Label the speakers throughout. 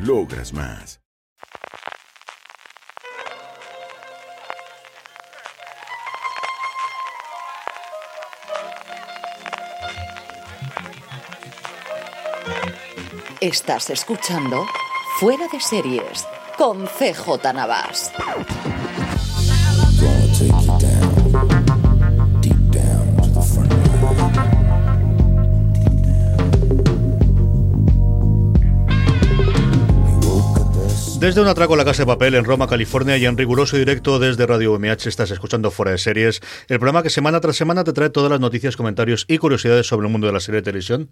Speaker 1: Logras más.
Speaker 2: Estás escuchando Fuera de Series con CJ Navas.
Speaker 3: Desde un atraco en la Casa de Papel en Roma, California y en riguroso directo desde Radio MH estás escuchando Fuera de Series, el programa que semana tras semana te trae todas las noticias, comentarios y curiosidades sobre el mundo de la serie de televisión.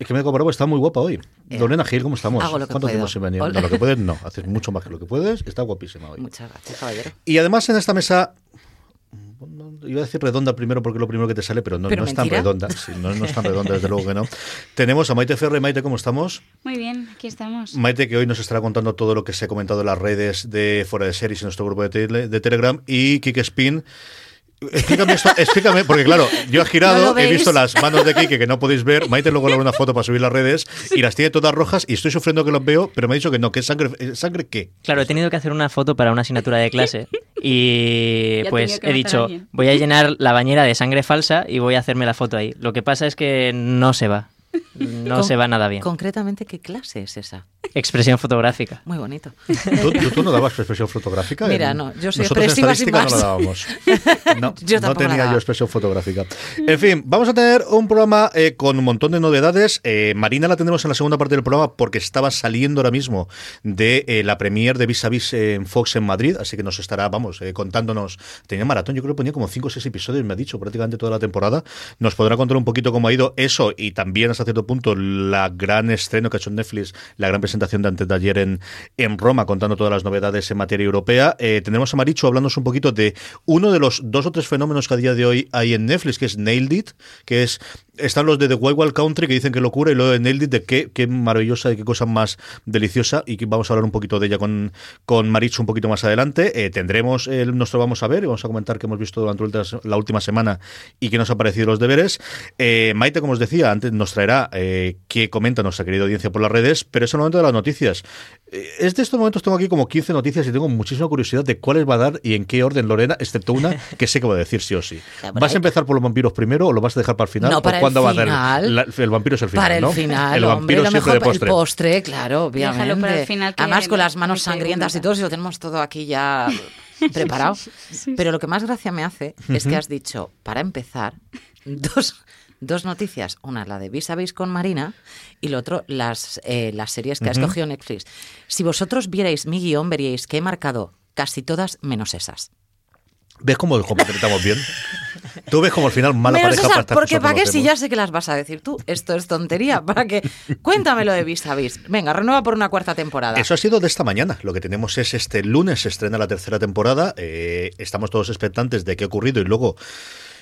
Speaker 3: Es que me he comprobado, está muy guapa hoy.
Speaker 2: Eh,
Speaker 3: Lorena Gil, ¿cómo estamos?
Speaker 2: hago lo que
Speaker 3: ¿Cuánto
Speaker 2: puedo.
Speaker 3: tiempo sin venir? No, lo que puedes no, haces mucho más que lo que puedes, está guapísima hoy.
Speaker 2: Muchas gracias, caballero.
Speaker 3: Y además en esta mesa, no, iba a decir redonda primero porque es lo primero que te sale, pero no,
Speaker 2: ¿Pero
Speaker 3: no es tan redonda. Sí, no, no es tan redonda, desde luego que no. Tenemos a Maite Ferre. Maite, ¿cómo estamos?
Speaker 4: Muy bien, aquí estamos.
Speaker 3: Maite, que hoy nos estará contando todo lo que se ha comentado en las redes de Fuera de Series en nuestro grupo de, tele- de Telegram. Y Kike Spin. Explícame esto, explícame, porque claro, yo he
Speaker 2: ¿No
Speaker 3: girado,
Speaker 2: lo
Speaker 3: he visto las manos de Kike que no podéis ver. Maite luego le una foto para subir las redes y las tiene todas rojas y estoy sufriendo que los veo, pero me ha dicho que no, que es sangre. eh, ¿Sangre qué?
Speaker 5: Claro, he tenido que hacer una foto para una asignatura de clase y
Speaker 4: Ya
Speaker 5: pues he dicho, voy a llenar la bañera de sangre falsa y voy a hacerme la foto ahí. Lo que pasa es que no se va. No
Speaker 2: Con-
Speaker 5: se va nada bien.
Speaker 2: Concretamente, ¿qué clase es esa?
Speaker 5: Expresión fotográfica.
Speaker 2: Muy bonito.
Speaker 3: ¿Tú, tú- tú no dabas expresión fotográfica?
Speaker 2: Mira,
Speaker 3: En-
Speaker 2: no, yo soy
Speaker 3: Nosotros en
Speaker 2: expresiva sin
Speaker 3: estadística no la dábamos. No,
Speaker 2: Yo
Speaker 3: no tenía
Speaker 2: daba.
Speaker 3: yo expresión fotográfica. En fin, vamos a tener un programa eh, con un montón de novedades. Eh, Marina la tendremos en la segunda parte del programa porque estaba saliendo ahora mismo de eh, la premier de Vis a Vis en Fox en Madrid, así que nos estará, vamos, eh, contándonos. Tenía maratón, yo creo que ponía como 5 o 6 episodios, me ha dicho, prácticamente toda la temporada. Nos podrá contar un poquito cómo ha ido eso y también hasta cierto punto la gran estreno que ha hecho Netflix, la gran presentación de antes de ayer en, en Roma, contando todas las novedades en materia europea. Eh, tendremos a Marichu hablándonos un poquito de uno de los dos o tres fenómenos que a día de hoy hay en Netflix, que es Nailed It, que es están los de The Wild Wild Country que dicen que locura y luego de Nailed It de qué, qué maravillosa y qué cosa más deliciosa y que vamos a hablar un poquito de ella con, con Marichu un poquito más adelante. Eh, tendremos el, nuestro vamos a ver y vamos a comentar que hemos visto durante la última semana y qué nos ha parecido los deberes. Eh, Maite, como os decía, antes nos traerá eh, qué comenta nuestra querida audiencia por las redes, pero es el momento de las noticias. Eh, es de estos momentos, tengo aquí como 15 noticias y tengo muchísima curiosidad de cuáles va a dar y en qué orden, Lorena, excepto una que sé que va a decir sí o sí. ¿Vas a empezar por los vampiros primero o lo vas a dejar para el final?
Speaker 2: No,
Speaker 3: ¿O
Speaker 2: para el
Speaker 3: cuándo va a
Speaker 2: final.
Speaker 3: La- el vampiro es el final,
Speaker 2: Para el
Speaker 3: ¿no?
Speaker 2: final,
Speaker 3: El
Speaker 2: hombre,
Speaker 3: vampiro
Speaker 2: lo
Speaker 3: siempre
Speaker 2: mejor
Speaker 3: de postre.
Speaker 2: el postre, claro,
Speaker 4: Déjalo
Speaker 2: obviamente.
Speaker 4: para el final, que
Speaker 2: Además con las manos sangrientas y todo, si lo tenemos todo aquí ya preparado. Pero lo que más gracia me hace es que has dicho, para empezar, dos, dos noticias. Una, la de Vis a Vis con Marina, y lo otro, las, eh, las series que ha escogido Netflix. Si vosotros vierais mi guion, veríais que he marcado casi todas menos esas.
Speaker 3: ¿Ves cómo completamos bien? Tú ves como al final mala
Speaker 2: Menos
Speaker 3: pareja
Speaker 2: esas,
Speaker 3: para
Speaker 2: porque para qué
Speaker 3: lo
Speaker 2: si ya sé que las vas a decir tú. Esto es tontería. ¿Para qué? Cuéntamelo de Vis a Vis. Venga, renueva por una cuarta temporada.
Speaker 3: Eso ha sido de esta mañana. Lo que tenemos es este lunes se estrena la tercera temporada. Eh, estamos todos expectantes de qué ha ocurrido y luego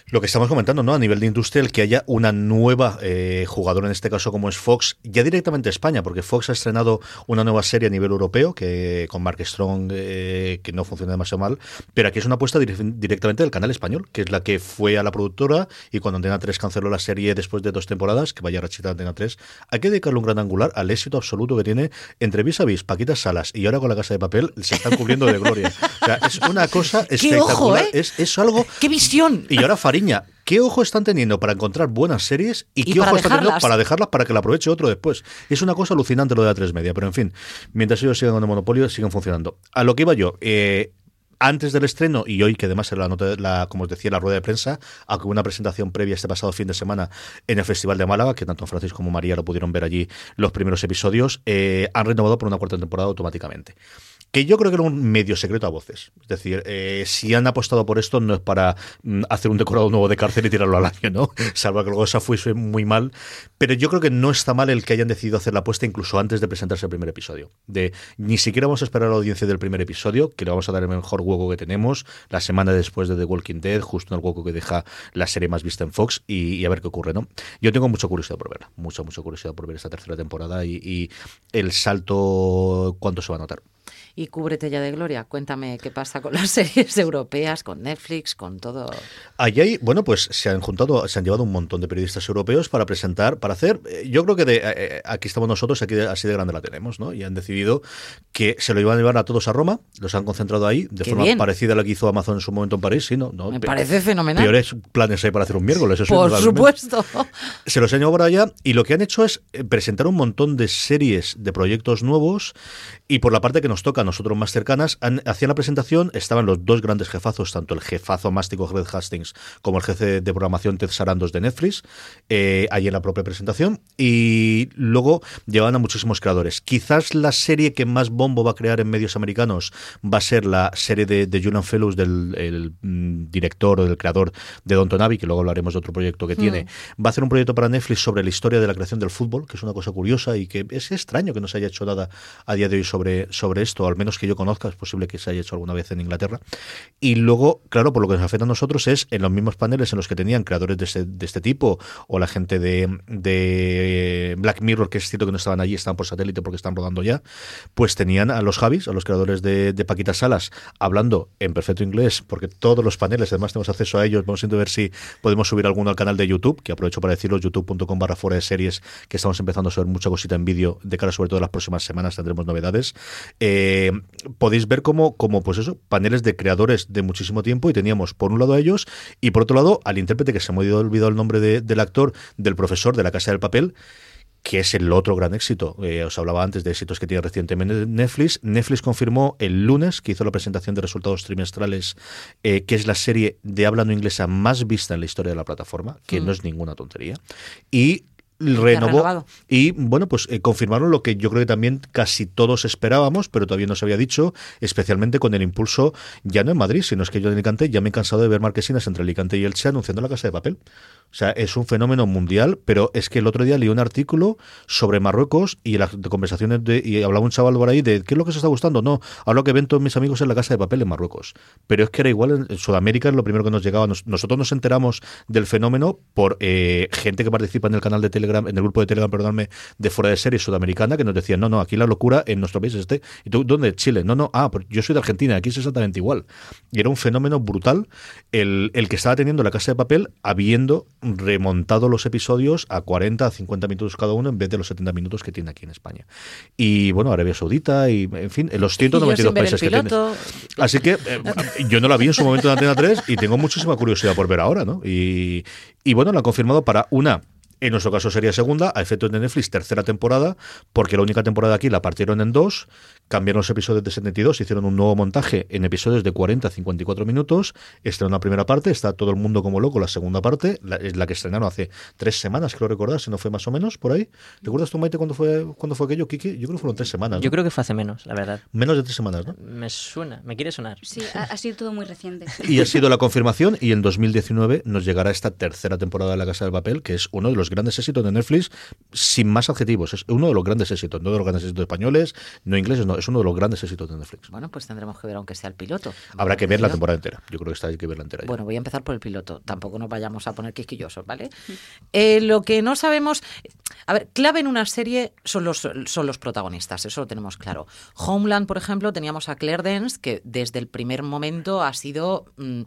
Speaker 3: lo que estamos comentando, ¿no? A nivel de industria, el que haya una nueva eh, jugadora, en este caso como es Fox, ya directamente España, porque Fox ha estrenado una nueva serie a nivel europeo, que con Mark Strong, eh, que no funciona demasiado mal, pero aquí es una apuesta dire- directamente del canal español, que es la que fue a la productora y cuando Antena 3 canceló la serie después de dos temporadas, que vaya rachita Antena 3, hay que dedicarle un gran angular al éxito absoluto que tiene entre Vis a Vis, Paquita Salas y ahora con la Casa de Papel, se están cubriendo de gloria. O sea, es una cosa
Speaker 2: ¡Qué
Speaker 3: espectacular.
Speaker 2: ojo, eh!
Speaker 3: es, es algo
Speaker 2: ¡Qué visión!
Speaker 3: y ahora Fariña, ¿qué ojo están teniendo para encontrar buenas series y, qué ojo están teniendo para dejarlas para que la aproveche otro después? Es una cosa alucinante lo de A3 Media, pero en fin, mientras ellos sigan con el monopolio, siguen funcionando. A lo que iba yo, eh, antes del estreno y hoy que además era la nota, la, como os decía, la rueda de prensa, aunque hubo una presentación previa este pasado fin de semana en el Festival de Málaga, que tanto Francisco como María lo pudieron ver allí los primeros episodios, eh, han renovado por una cuarta temporada automáticamente. Que yo creo que era un medio secreto a voces. Es decir, eh, si han apostado por esto no es para mm, hacer un decorado nuevo de cárcel y tirarlo al año, ¿no? Salvo que luego esa fuese muy mal. Pero yo creo que no está mal el que hayan decidido hacer la apuesta incluso antes de presentarse el primer episodio. De ni siquiera vamos a esperar a la audiencia del primer episodio, que le vamos a dar el mejor hueco que tenemos, la semana después de The Walking Dead, justo en el hueco que deja la serie más vista en Fox, y, a ver qué ocurre, ¿no? Yo tengo mucha curiosidad por verla, mucha, mucha curiosidad por ver esta tercera temporada y el salto, cuánto se va a notar.
Speaker 2: Y cúbrete ya de gloria. Cuéntame qué pasa con las series europeas, con Netflix, con todo.
Speaker 3: Allí hay, bueno, pues se han juntado, se han llevado un montón de periodistas europeos para presentar, para hacer, eh, yo creo que de, eh, aquí estamos nosotros, aquí de- así de grande la tenemos, ¿no? Y han decidido que se lo iban a llevar a todos a Roma, los han concentrado ahí, de
Speaker 2: Qué
Speaker 3: forma
Speaker 2: bien.
Speaker 3: parecida a la que hizo Amazon en su momento en París, sí, ¿no? no
Speaker 2: Me
Speaker 3: pe-
Speaker 2: parece fenomenal.
Speaker 3: Peores planes hay para hacer un miércoles, eso
Speaker 2: Por supuesto.
Speaker 3: Se los han llevado por allá y lo que han hecho es eh, presentar un montón de series de proyectos nuevos y por la parte que nos toca a nosotros más cercanas, han, hacía la presentación, estaban los dos grandes jefazos, tanto el jefazo mástico Greg Hastings como el jefe de programación Ted Sarandos de Netflix, eh, ahí en la propia presentación y luego llevaban a muchísimos creadores. Quizás la serie que más bombo va a crear en medios americanos va a ser la serie de, de Julian Fellows del el, mm, director o del creador de Downton Abbey, que luego hablaremos de otro proyecto que tiene. Va a hacer un proyecto para Netflix sobre la historia de la creación del fútbol, que es una cosa curiosa y que es extraño que no se haya hecho nada a día de hoy sobre, sobre esto, al menos que yo conozca, es posible que se haya hecho alguna vez en Inglaterra. Y luego, claro, por lo que nos afecta a nosotros es en los mismos paneles en los que tenían creadores de este, de este tipo o la gente de, de Black Mirror, que es cierto que no estaban allí, están por satélite porque están rodando ya, pues tenían a los Javis, a los creadores de, de Paquita Salas, hablando en perfecto inglés, porque todos los paneles, además tenemos acceso a ellos, vamos a ver si podemos subir alguno al canal de YouTube, que aprovecho para decirlo, youtube.com barra fuera de series, que estamos empezando a subir mucha cosita en vídeo, de cara sobre todo a las próximas semanas tendremos novedades. Eh, podéis ver como, como, pues eso, paneles de creadores de muchísimo tiempo y teníamos por un lado a ellos y por otro lado al intérprete que se me ha olvidado el nombre de- del actor, del profesor de la Casa del Papel, que es el otro gran éxito. Eh, os hablaba antes de éxitos que tiene recientemente Netflix. Netflix confirmó el lunes que hizo la presentación de resultados trimestrales, eh, que es la serie de habla no inglesa más vista en la historia de la plataforma, que no es ninguna tontería. Y renovó
Speaker 2: renovado.
Speaker 3: y bueno pues eh, confirmaron lo que yo creo que también casi todos esperábamos pero todavía no se había dicho especialmente con el impulso ya no en Madrid sino es que yo en Alicante ya me he cansado de ver marquesinas entre Alicante y Elche anunciando la casa de papel. O sea es un fenómeno mundial pero es que el otro día leí un artículo sobre Marruecos y las conversaciones de y hablaba un chaval por ahí de qué es lo que se está gustando no hablo que ven todos mis amigos en la casa de papel en Marruecos pero es que era igual en, en Sudamérica es lo primero que nos llegaba. Nos- nosotros nos enteramos del fenómeno por eh, gente que participa en el canal de Telegram en el grupo de Telegram perdóname de fuera de serie sudamericana que nos decían no no aquí la locura en nuestro país es este y tú dónde Chile no no ah pero yo soy de Argentina aquí es exactamente igual y era un fenómeno brutal el, el que estaba teniendo la casa de papel habiendo remontado los episodios a 40 a 50 minutos cada uno en vez de los 70 minutos que tiene aquí en España y bueno Arabia Saudita y en fin en los
Speaker 2: Y yo
Speaker 3: 192
Speaker 2: sin ver el
Speaker 3: países que tienes. Así que eh, yo no la vi en su momento en Antena 3 y tengo muchísima curiosidad por ver ahora, ¿no? Y, y bueno, la han confirmado para una. En nuestro caso sería segunda, a efectos de Netflix, tercera temporada, porque la única temporada aquí la partieron en dos, cambiaron los episodios de 72, hicieron un nuevo montaje en episodios de 40 a 54 minutos. Esta es una primera parte, está todo el mundo como loco, la segunda parte, la, es la que estrenaron hace tres semanas, creo recordar, si no fue más o menos, por ahí. ¿Recuerdas tú, Maite, cuándo fue, cuándo fue aquello, Kiki? Yo creo que fueron tres semanas. ¿no?
Speaker 5: Yo creo que fue hace menos, la verdad.
Speaker 3: Menos de tres semanas, ¿no?
Speaker 5: Me suena, me quiere sonar.
Speaker 4: Sí, ha, ha sido todo muy reciente.
Speaker 3: Y ha sido la confirmación y en 2019 nos llegará esta tercera temporada de La Casa del Papel, que es uno de los grandes éxitos de Netflix, sin más adjetivos. Es uno de los grandes éxitos, no de los grandes éxitos españoles, no ingleses, no, es uno de los grandes éxitos de Netflix.
Speaker 2: Bueno, pues tendremos que ver aunque sea el piloto.
Speaker 3: Habrá que ver la temporada entera. Yo creo que esta hay que verla entera. ya.
Speaker 2: Bueno, voy a empezar por el piloto. Tampoco nos vayamos a poner quisquillosos, ¿vale? Eh, lo que no sabemos. A ver, clave en una serie son los, son los protagonistas, eso lo tenemos claro. Homeland, por ejemplo, teníamos a Claire Dance, que desde el primer momento ha sido. mm,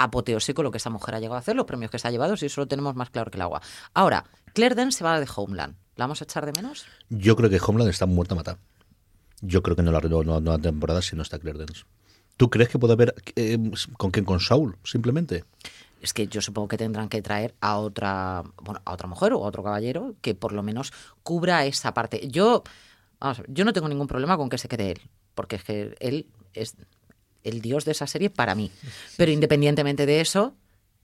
Speaker 2: apoteósico lo que esa mujer ha llegado a hacer, los premios que se ha llevado, si eso lo tenemos más claro que el agua. Ahora, Claire Dance se va de Homeland. ¿La vamos a echar de menos?
Speaker 3: Yo creo que Homeland está muerta a matar. Yo creo que no la renueva una nueva temporada si no está Claire Dance. ¿Tú crees que puede haber eh, con quién? Con Saul, simplemente?
Speaker 2: es que yo supongo que tendrán que traer a otra, bueno, a otra mujer o a otro caballero que por lo menos cubra esa parte. Yo, vamos yo no tengo ningún problema con que se quede él, porque es que él es el dios de esa serie para mí. Pero independientemente de eso,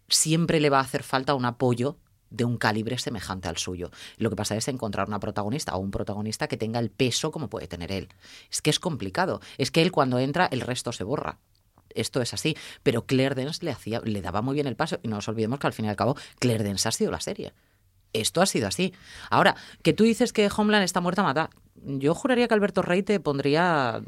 Speaker 2: siempre le va a hacer falta un apoyo de un calibre semejante al suyo. Lo que pasa es encontrar una protagonista o un protagonista que tenga el peso como puede tener él. Es que es complicado. Es que él cuando entra, el resto se borra. Esto es así. Pero Claire Dance le, hacía, le daba muy bien el paso. Y no nos olvidemos que al fin y al cabo, Claire Dance ha sido la serie. Esto ha sido así. Ahora, que tú dices que Homeland está muerta, mata. Yo juraría que Alberto Rey te pondría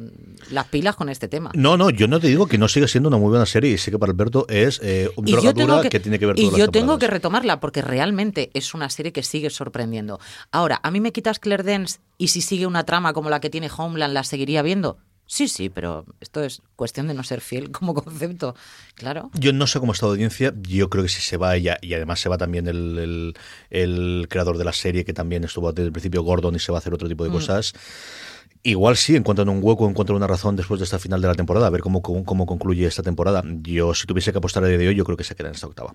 Speaker 2: las pilas con este tema.
Speaker 3: No, no, yo no te digo que no siga siendo una muy buena serie y sé que para Alberto es eh, una drogadura que, que, tiene que ver
Speaker 2: Y
Speaker 3: todas
Speaker 2: yo
Speaker 3: las
Speaker 2: tengo que retomarla porque realmente es una serie que sigue sorprendiendo. Ahora, ¿a mí me quitas Claire Dance y si sigue una trama como la que tiene Homeland la seguiría viendo? Sí, sí, pero esto es cuestión de no ser fiel como concepto. Claro.
Speaker 3: Yo no sé cómo está de audiencia. Yo creo que si se va ella, y además se va también el, el- el creador de la serie, que también estuvo desde el principio Gordon y se va a hacer otro tipo de cosas. Igual sí, encuentran un hueco, encuentran una razón después de esta final de la temporada, a ver cómo, cómo, cómo concluye esta temporada. Yo, si tuviese que apostar a día de hoy, yo creo que se queda en esta octava.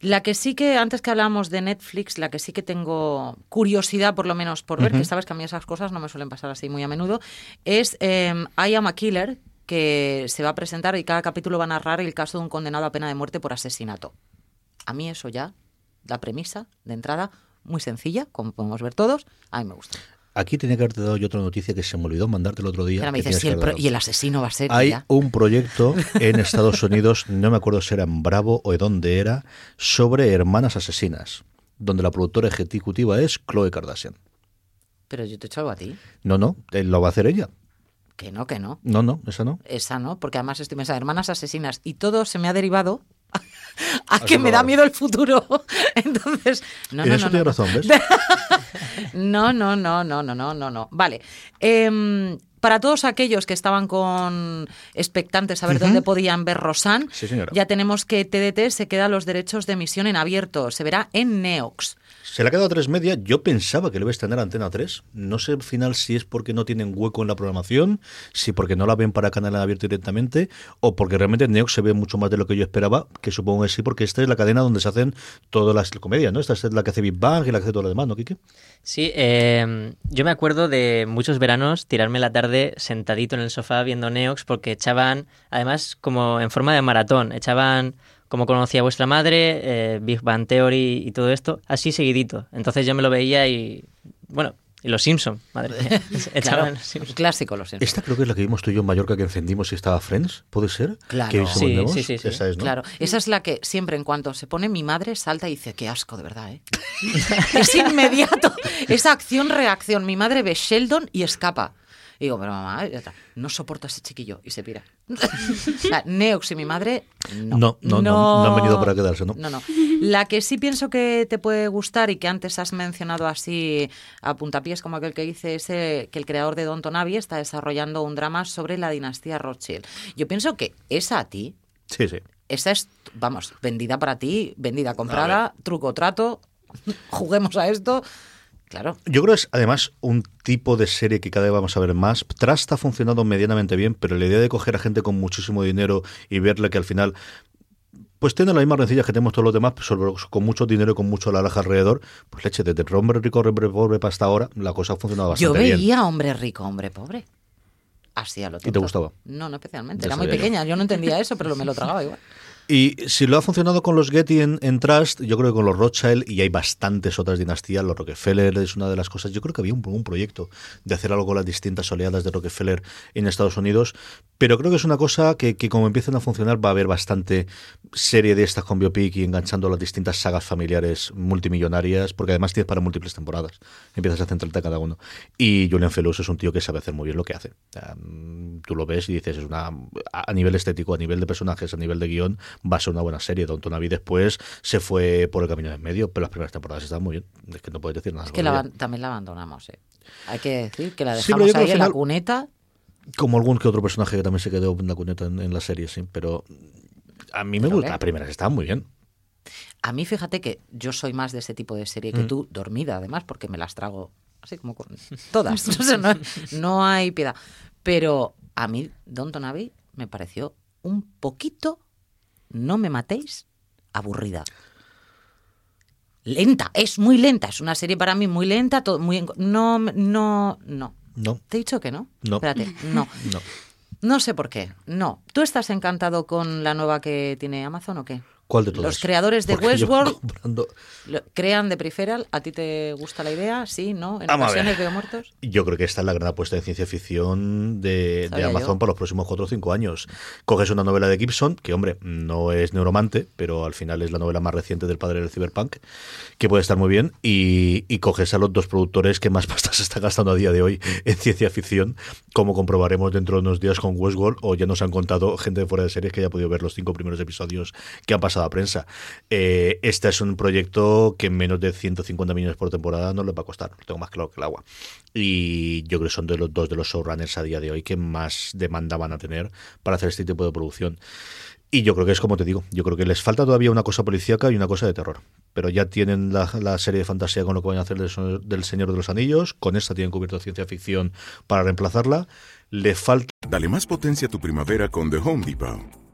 Speaker 2: La que sí que, antes que hablábamos de Netflix, la que sí que tengo curiosidad, por lo menos, por ver, que sabes que a mí esas cosas no me suelen pasar así muy a menudo, es eh, I Am a Killer, que se va a presentar y cada capítulo va a narrar el caso de un condenado a pena de muerte por asesinato. A mí eso ya, la premisa de entrada, muy sencilla, como podemos ver todos, a mí me gusta.
Speaker 3: Aquí tenía que haberte dado yo otra noticia que se me olvidó mandarte el otro día.
Speaker 2: Ahora me
Speaker 3: que
Speaker 2: dices,
Speaker 3: tienes
Speaker 2: "Sí,
Speaker 3: que
Speaker 2: el
Speaker 3: haber
Speaker 2: pro-
Speaker 3: dado.
Speaker 2: y el asesino va a ser...
Speaker 3: Hay
Speaker 2: ya".
Speaker 3: un proyecto en Estados Unidos, no me acuerdo si era en Bravo o de dónde era, sobre hermanas asesinas, donde la productora ejecutiva es Chloe Kardashian.
Speaker 2: Pero yo te he hecho algo a ti.
Speaker 3: No, no, eh, lo va a hacer ella.
Speaker 2: Que no, que no.
Speaker 3: No, no, esa no.
Speaker 2: Esa no, porque además estoy pensando, hermanas asesinas, y todo se me ha derivado a que me da miedo el futuro. Entonces, no,
Speaker 3: en
Speaker 2: no,
Speaker 3: eso
Speaker 2: no,
Speaker 3: tiene
Speaker 2: no.
Speaker 3: razón, ¿ves?
Speaker 2: No, no, no, no, no, no, no, no. Vale. Em, para todos aquellos que estaban con expectantes a ver dónde podían ver Rosan,
Speaker 3: Sí,
Speaker 2: ya tenemos que TDT se queda los derechos de emisión en abierto. Se verá en Neox.
Speaker 3: Se le ha quedado a tres media. Yo pensaba que le iba a estrenar Antena 3. No sé al final si es porque no tienen hueco en la programación, si porque no la ven para canal abierto directamente, o porque realmente en Neox se ve mucho más de lo que yo esperaba, que supongo que sí, porque esta es la cadena donde se hacen todas las comedias, ¿no? Esta es la que hace Big Bang y la que hace todo lo demás, ¿no, Kike?
Speaker 5: Sí, eh, yo me acuerdo de muchos veranos tirarme la tarde sentadito en el sofá viendo Neox porque echaban, además como en forma de maratón, echaban como conocía vuestra madre, eh, Big Bang Theory y todo esto, así seguidito. Entonces yo me lo veía y, bueno, y los Simpson, madre mía, echaban
Speaker 2: Claro,
Speaker 5: los Simpson.
Speaker 2: clásico, lo sé.
Speaker 3: Esta creo que es la que vimos tú y yo en Mallorca que encendimos y estaba Friends, ¿puede ser?
Speaker 2: Claro.
Speaker 3: Que
Speaker 5: sí, sí.
Speaker 3: Esa es, ¿no?
Speaker 2: Claro, esa es la que siempre en cuanto se pone mi madre salta y dice, qué asco, de verdad, ¿eh? es inmediato. Esa acción-reacción. Mi madre ve Sheldon y escapa. Y digo, pero mamá, ya está, no soporto a ese chiquillo. Y se pira. O sea, Neox y mi madre, no.
Speaker 3: No, no, no, no han venido para quedarse, ¿no?
Speaker 2: No, no. La que sí pienso que te puede gustar y que antes has mencionado así a puntapiés como aquel que dice es que el creador de Don Tonavi está desarrollando un drama sobre la dinastía Rothschild. Yo pienso que esa a ti,
Speaker 3: Sí, sí.
Speaker 2: esa es, vamos, vendida para ti, vendida comprada, truco trato, juguemos a esto. Claro.
Speaker 3: Yo creo que es además un tipo de serie que cada vez vamos a ver más. Trust está funcionando medianamente bien, pero la idea de coger a gente con muchísimo dinero y verle que al final pues tiene las mismas rencillas que tenemos todos los demás, pero con mucho dinero y con mucho laraja alrededor, pues leche, desde hombre rico, hombre pobre para hasta ahora, la cosa ha funcionado
Speaker 2: Yo
Speaker 3: bastante
Speaker 2: veía
Speaker 3: bien.
Speaker 2: hombre rico, hombre pobre. Así a lo
Speaker 3: te
Speaker 2: tonto.
Speaker 3: gustaba?
Speaker 2: No, no especialmente.
Speaker 3: Ya
Speaker 2: Era muy
Speaker 3: sabía yo.
Speaker 2: pequeña. Yo no entendía eso, pero me lo tragaba igual.
Speaker 3: Y si lo ha funcionado con los Getty en, Trust, yo creo que con los Rothschild, y hay bastantes otras dinastías, los Rockefeller es una de las cosas. Yo creo que había un, proyecto de hacer algo con las distintas oleadas de Rockefeller en Estados Unidos, pero creo que es una cosa que, que como empiecen a funcionar va a haber bastante serie de estas con biopic y enganchando las distintas sagas familiares multimillonarias, porque además tienes para múltiples temporadas. Empiezas a centrarte a cada uno. Y Julian Fellows es un tío que sabe hacer muy bien lo que hace. Tú lo ves y dices, es una a nivel estético, a nivel de personajes, a nivel de guion, va a ser una buena serie. Don Tonavi después se fue por el camino en medio, pero las primeras temporadas estaban muy bien. Es que no puedes decir nada.
Speaker 2: Es que la también la abandonamos, ¿eh? Hay que decir que la dejamos ahí en la cuneta.
Speaker 3: Como algún que otro personaje que también se quedó en la cuneta en, en la serie, sí. Pero a mí me gusta. Las primeras estaban muy bien.
Speaker 2: A mí, fíjate que yo soy más de ese tipo de serie
Speaker 3: Mm.
Speaker 2: que tú, dormida además, porque me las trago así como con todas. O sea, no, no hay piedad. Pero a mí, Don Tonavi me pareció un poquito, no me matéis, aburrida. Lenta, es muy lenta. Es una serie para mí muy lenta, todo muy no no no.
Speaker 3: No,
Speaker 2: ¿Te he dicho que no?
Speaker 3: No.
Speaker 2: Espérate, no.
Speaker 3: no.
Speaker 2: No sé por qué. No. ¿Tú estás encantado con la nueva que tiene Amazon o qué?
Speaker 3: ¿Cuál de todas?
Speaker 2: Los creadores de
Speaker 3: Porque
Speaker 2: Westworld
Speaker 3: comprando-
Speaker 2: lo- crean de Peripheral. ¿A ti te gusta la idea? Sí, ¿no? En ocasiones veo muertos.
Speaker 3: Yo creo que esta es la gran apuesta de ciencia ficción de, Amazon
Speaker 2: yo.
Speaker 3: para los próximos 4 o 5 años. Coges una novela de Gibson, que hombre, no es neuromante, pero al final es la novela más reciente del padre del cyberpunk, que puede estar muy bien, y, y coges a los dos productores que más pasta se están gastando a día de hoy en ciencia ficción, como comprobaremos dentro de unos días con Westworld, o ya nos han contado gente de fuera de series que ya ha podido ver los cinco primeros episodios que han pasado a prensa. Eh, este es un proyecto que menos de 150 millones por temporada no les va a costar, lo tengo más claro que el agua. Y yo creo que son de los dos de los showrunners a día de hoy que más demanda van a tener para hacer este tipo de producción. Y yo creo que es como te digo, yo creo que les falta todavía una cosa policíaca y una cosa de terror. Pero ya tienen la, la serie de fantasía con lo que van a hacer del Señor de los Anillos, con esta tienen cubierto ciencia ficción para reemplazarla. Le falta
Speaker 1: Dale más potencia a tu primavera con The Home Depot.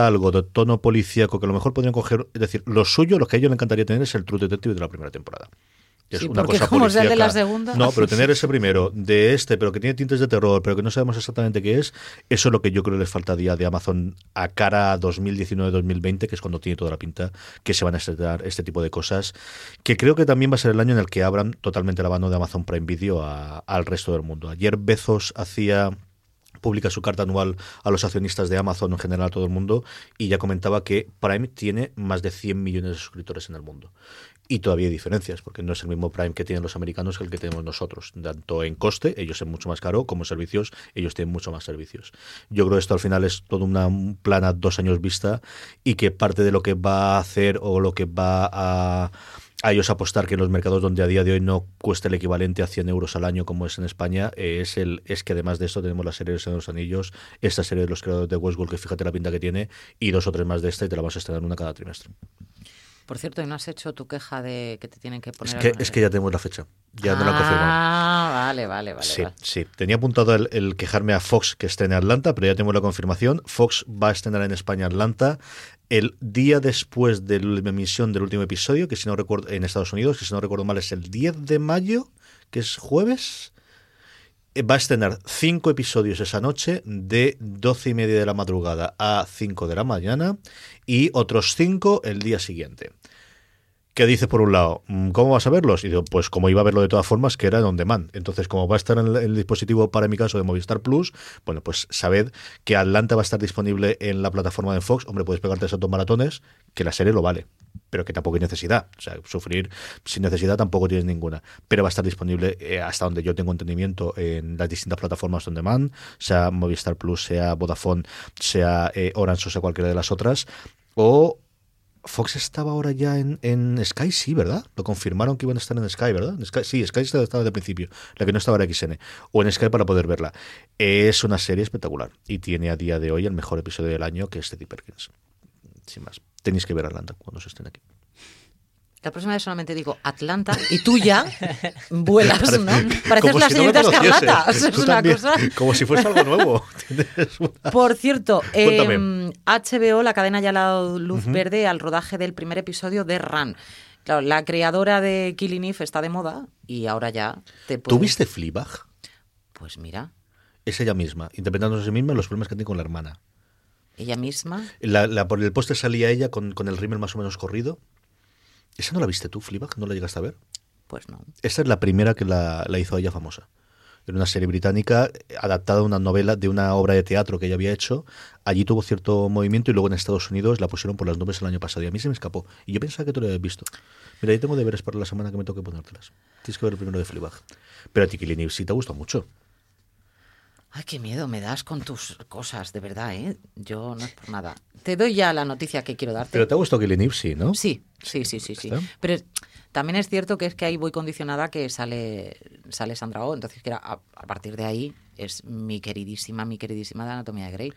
Speaker 3: Algo de tono policíaco que a lo mejor podrían coger, es decir, lo suyo, lo que a ellos les encantaría tener es el True Detective de la primera temporada. Que
Speaker 2: Sí, porque como de la segunda.
Speaker 3: No, pero tener ese primero, de este, pero que tiene tintes de terror, pero que no sabemos exactamente qué es, eso es lo que yo creo que les faltaría de Amazon a cara a 2019-2020, que es cuando tiene toda la pinta que se van a estrenar este tipo de cosas, que creo que también va a ser el año en el que abran totalmente la mano de Amazon Prime Video a- al resto del mundo. Ayer Bezos hacía publica su carta anual a los accionistas de Amazon en general a todo el mundo y ya comentaba que Prime tiene más de 100 millones de suscriptores en el mundo. Y todavía hay diferencias, porque no es el mismo Prime que tienen los americanos que el que tenemos nosotros. Tanto en coste, ellos es mucho más caro, como servicios, ellos tienen mucho más servicios. Yo creo que esto al final es todo una, un plan a dos años vista y que parte de lo que va a hacer o lo que va a a ellos apostar que en los mercados donde a día de hoy no cuesta el equivalente a 100 euros al año como es en España, eh, es el es que además de esto tenemos la serie de los Anillos, esta serie de los creadores de Westworld, que fíjate la pinta que tiene, y dos o tres más de esta y te la vas a estrenar una cada trimestre.
Speaker 2: Por cierto, ¿y no has hecho tu queja de que te tienen que
Speaker 3: Es
Speaker 2: poner
Speaker 3: que,
Speaker 2: algo en
Speaker 3: es que ya tenemos la fecha, ya no la confirmado.
Speaker 2: Ah, vale, vale, vale.
Speaker 3: Sí,
Speaker 2: vale.
Speaker 3: sí. Tenía apuntado el, el quejarme a Fox que esté en Atlanta, pero ya tenemos la confirmación. Fox va a estrenar en España Atlanta el día después de la emisión del último episodio, que si no recuerdo, en Estados Unidos, que si no recuerdo mal es el 10 de mayo, que es jueves. Eh, Va a estrenar cinco episodios esa noche, de 12 y media de la madrugada a 5 de la mañana, y otros cinco el día siguiente que dice por un lado, mm, ¿cómo vas a verlos? Y digo, pues como iba a verlo de todas formas, que era en on demand. Entonces, como va a estar en el, el dispositivo para mi caso de Movistar Plus, bueno, pues sabed que Atlanta va a estar disponible en la plataforma de Fox. Hombre, puedes pegarte esos dos maratones, que la serie lo vale, pero que tampoco hay necesidad. O sea, sufrir sin necesidad tampoco tienes ninguna. Pero va a estar disponible eh, hasta donde yo tengo entendimiento en las distintas plataformas on demand, sea Movistar Plus, sea Vodafone, sea eh, Orange o sea cualquiera de las otras. O Fox estaba ahora ya en, Sky, sí, ¿verdad? Lo confirmaron que iban a estar en Sky, ¿verdad? En Sky, sí, Sky estaba desde el principio, la que no estaba en XN, o en Sky para poder verla. Es una serie espectacular y tiene a día de hoy el mejor episodio del año, que es Teddy Perkins. Sin más, tenéis que ver Atlanta cuando se estén aquí.
Speaker 2: La próxima vez solamente digo Atlanta y tú ya vuelas, ¿no?
Speaker 3: Parece-
Speaker 2: Pareces la
Speaker 3: si no
Speaker 2: señorita
Speaker 3: conocieses.
Speaker 2: Escarlata. O sea, es una
Speaker 3: también,
Speaker 2: cosa.
Speaker 3: Como si fuese algo nuevo. Una-
Speaker 2: Por cierto, eh, HBO, la cadena ya ha dado luz verde al rodaje del primer episodio de Run. Claro, la creadora de Killing Eve está de moda y ahora ya te
Speaker 3: ¿Tú
Speaker 2: puedes...
Speaker 3: viste Fleabag?
Speaker 2: Pues mira,
Speaker 3: Es ella misma, interpretándose a sí misma los problemas que tiene con la hermana.
Speaker 2: ella misma...
Speaker 3: La, la- por el póster salía ella con, con el rímel más o menos corrido. ¿Esa no la viste tú, Fleabag? ¿No la llegaste a ver?
Speaker 2: Pues no.
Speaker 3: Esta es la primera que la, la hizo ella famosa. Era una serie británica adaptada a una novela de una obra de teatro que ella había hecho. Allí tuvo cierto movimiento y luego en Estados Unidos la pusieron por las nubes el año pasado. Y a mí se me escapó. Y yo pensaba que tú lo habías visto. Mira, ahí tengo deberes para la semana que me toque ponértelas. Tienes que ver el primero de Fleabag. Pero a ti, Killing Eve, sí te gusta mucho.
Speaker 2: Ay, qué miedo me das con tus cosas, de verdad, ¿eh? Yo no es por nada. Te doy ya la noticia que quiero darte.
Speaker 3: Pero te ha gustado Killing Eve, sí, ¿no?
Speaker 2: Sí, sí, sí, sí, sí. Pero También es cierto que es que ahí voy condicionada que sale, sale Sandra Oh, entonces que a, a partir de ahí es mi queridísima, mi queridísima de Anatomía de Grey.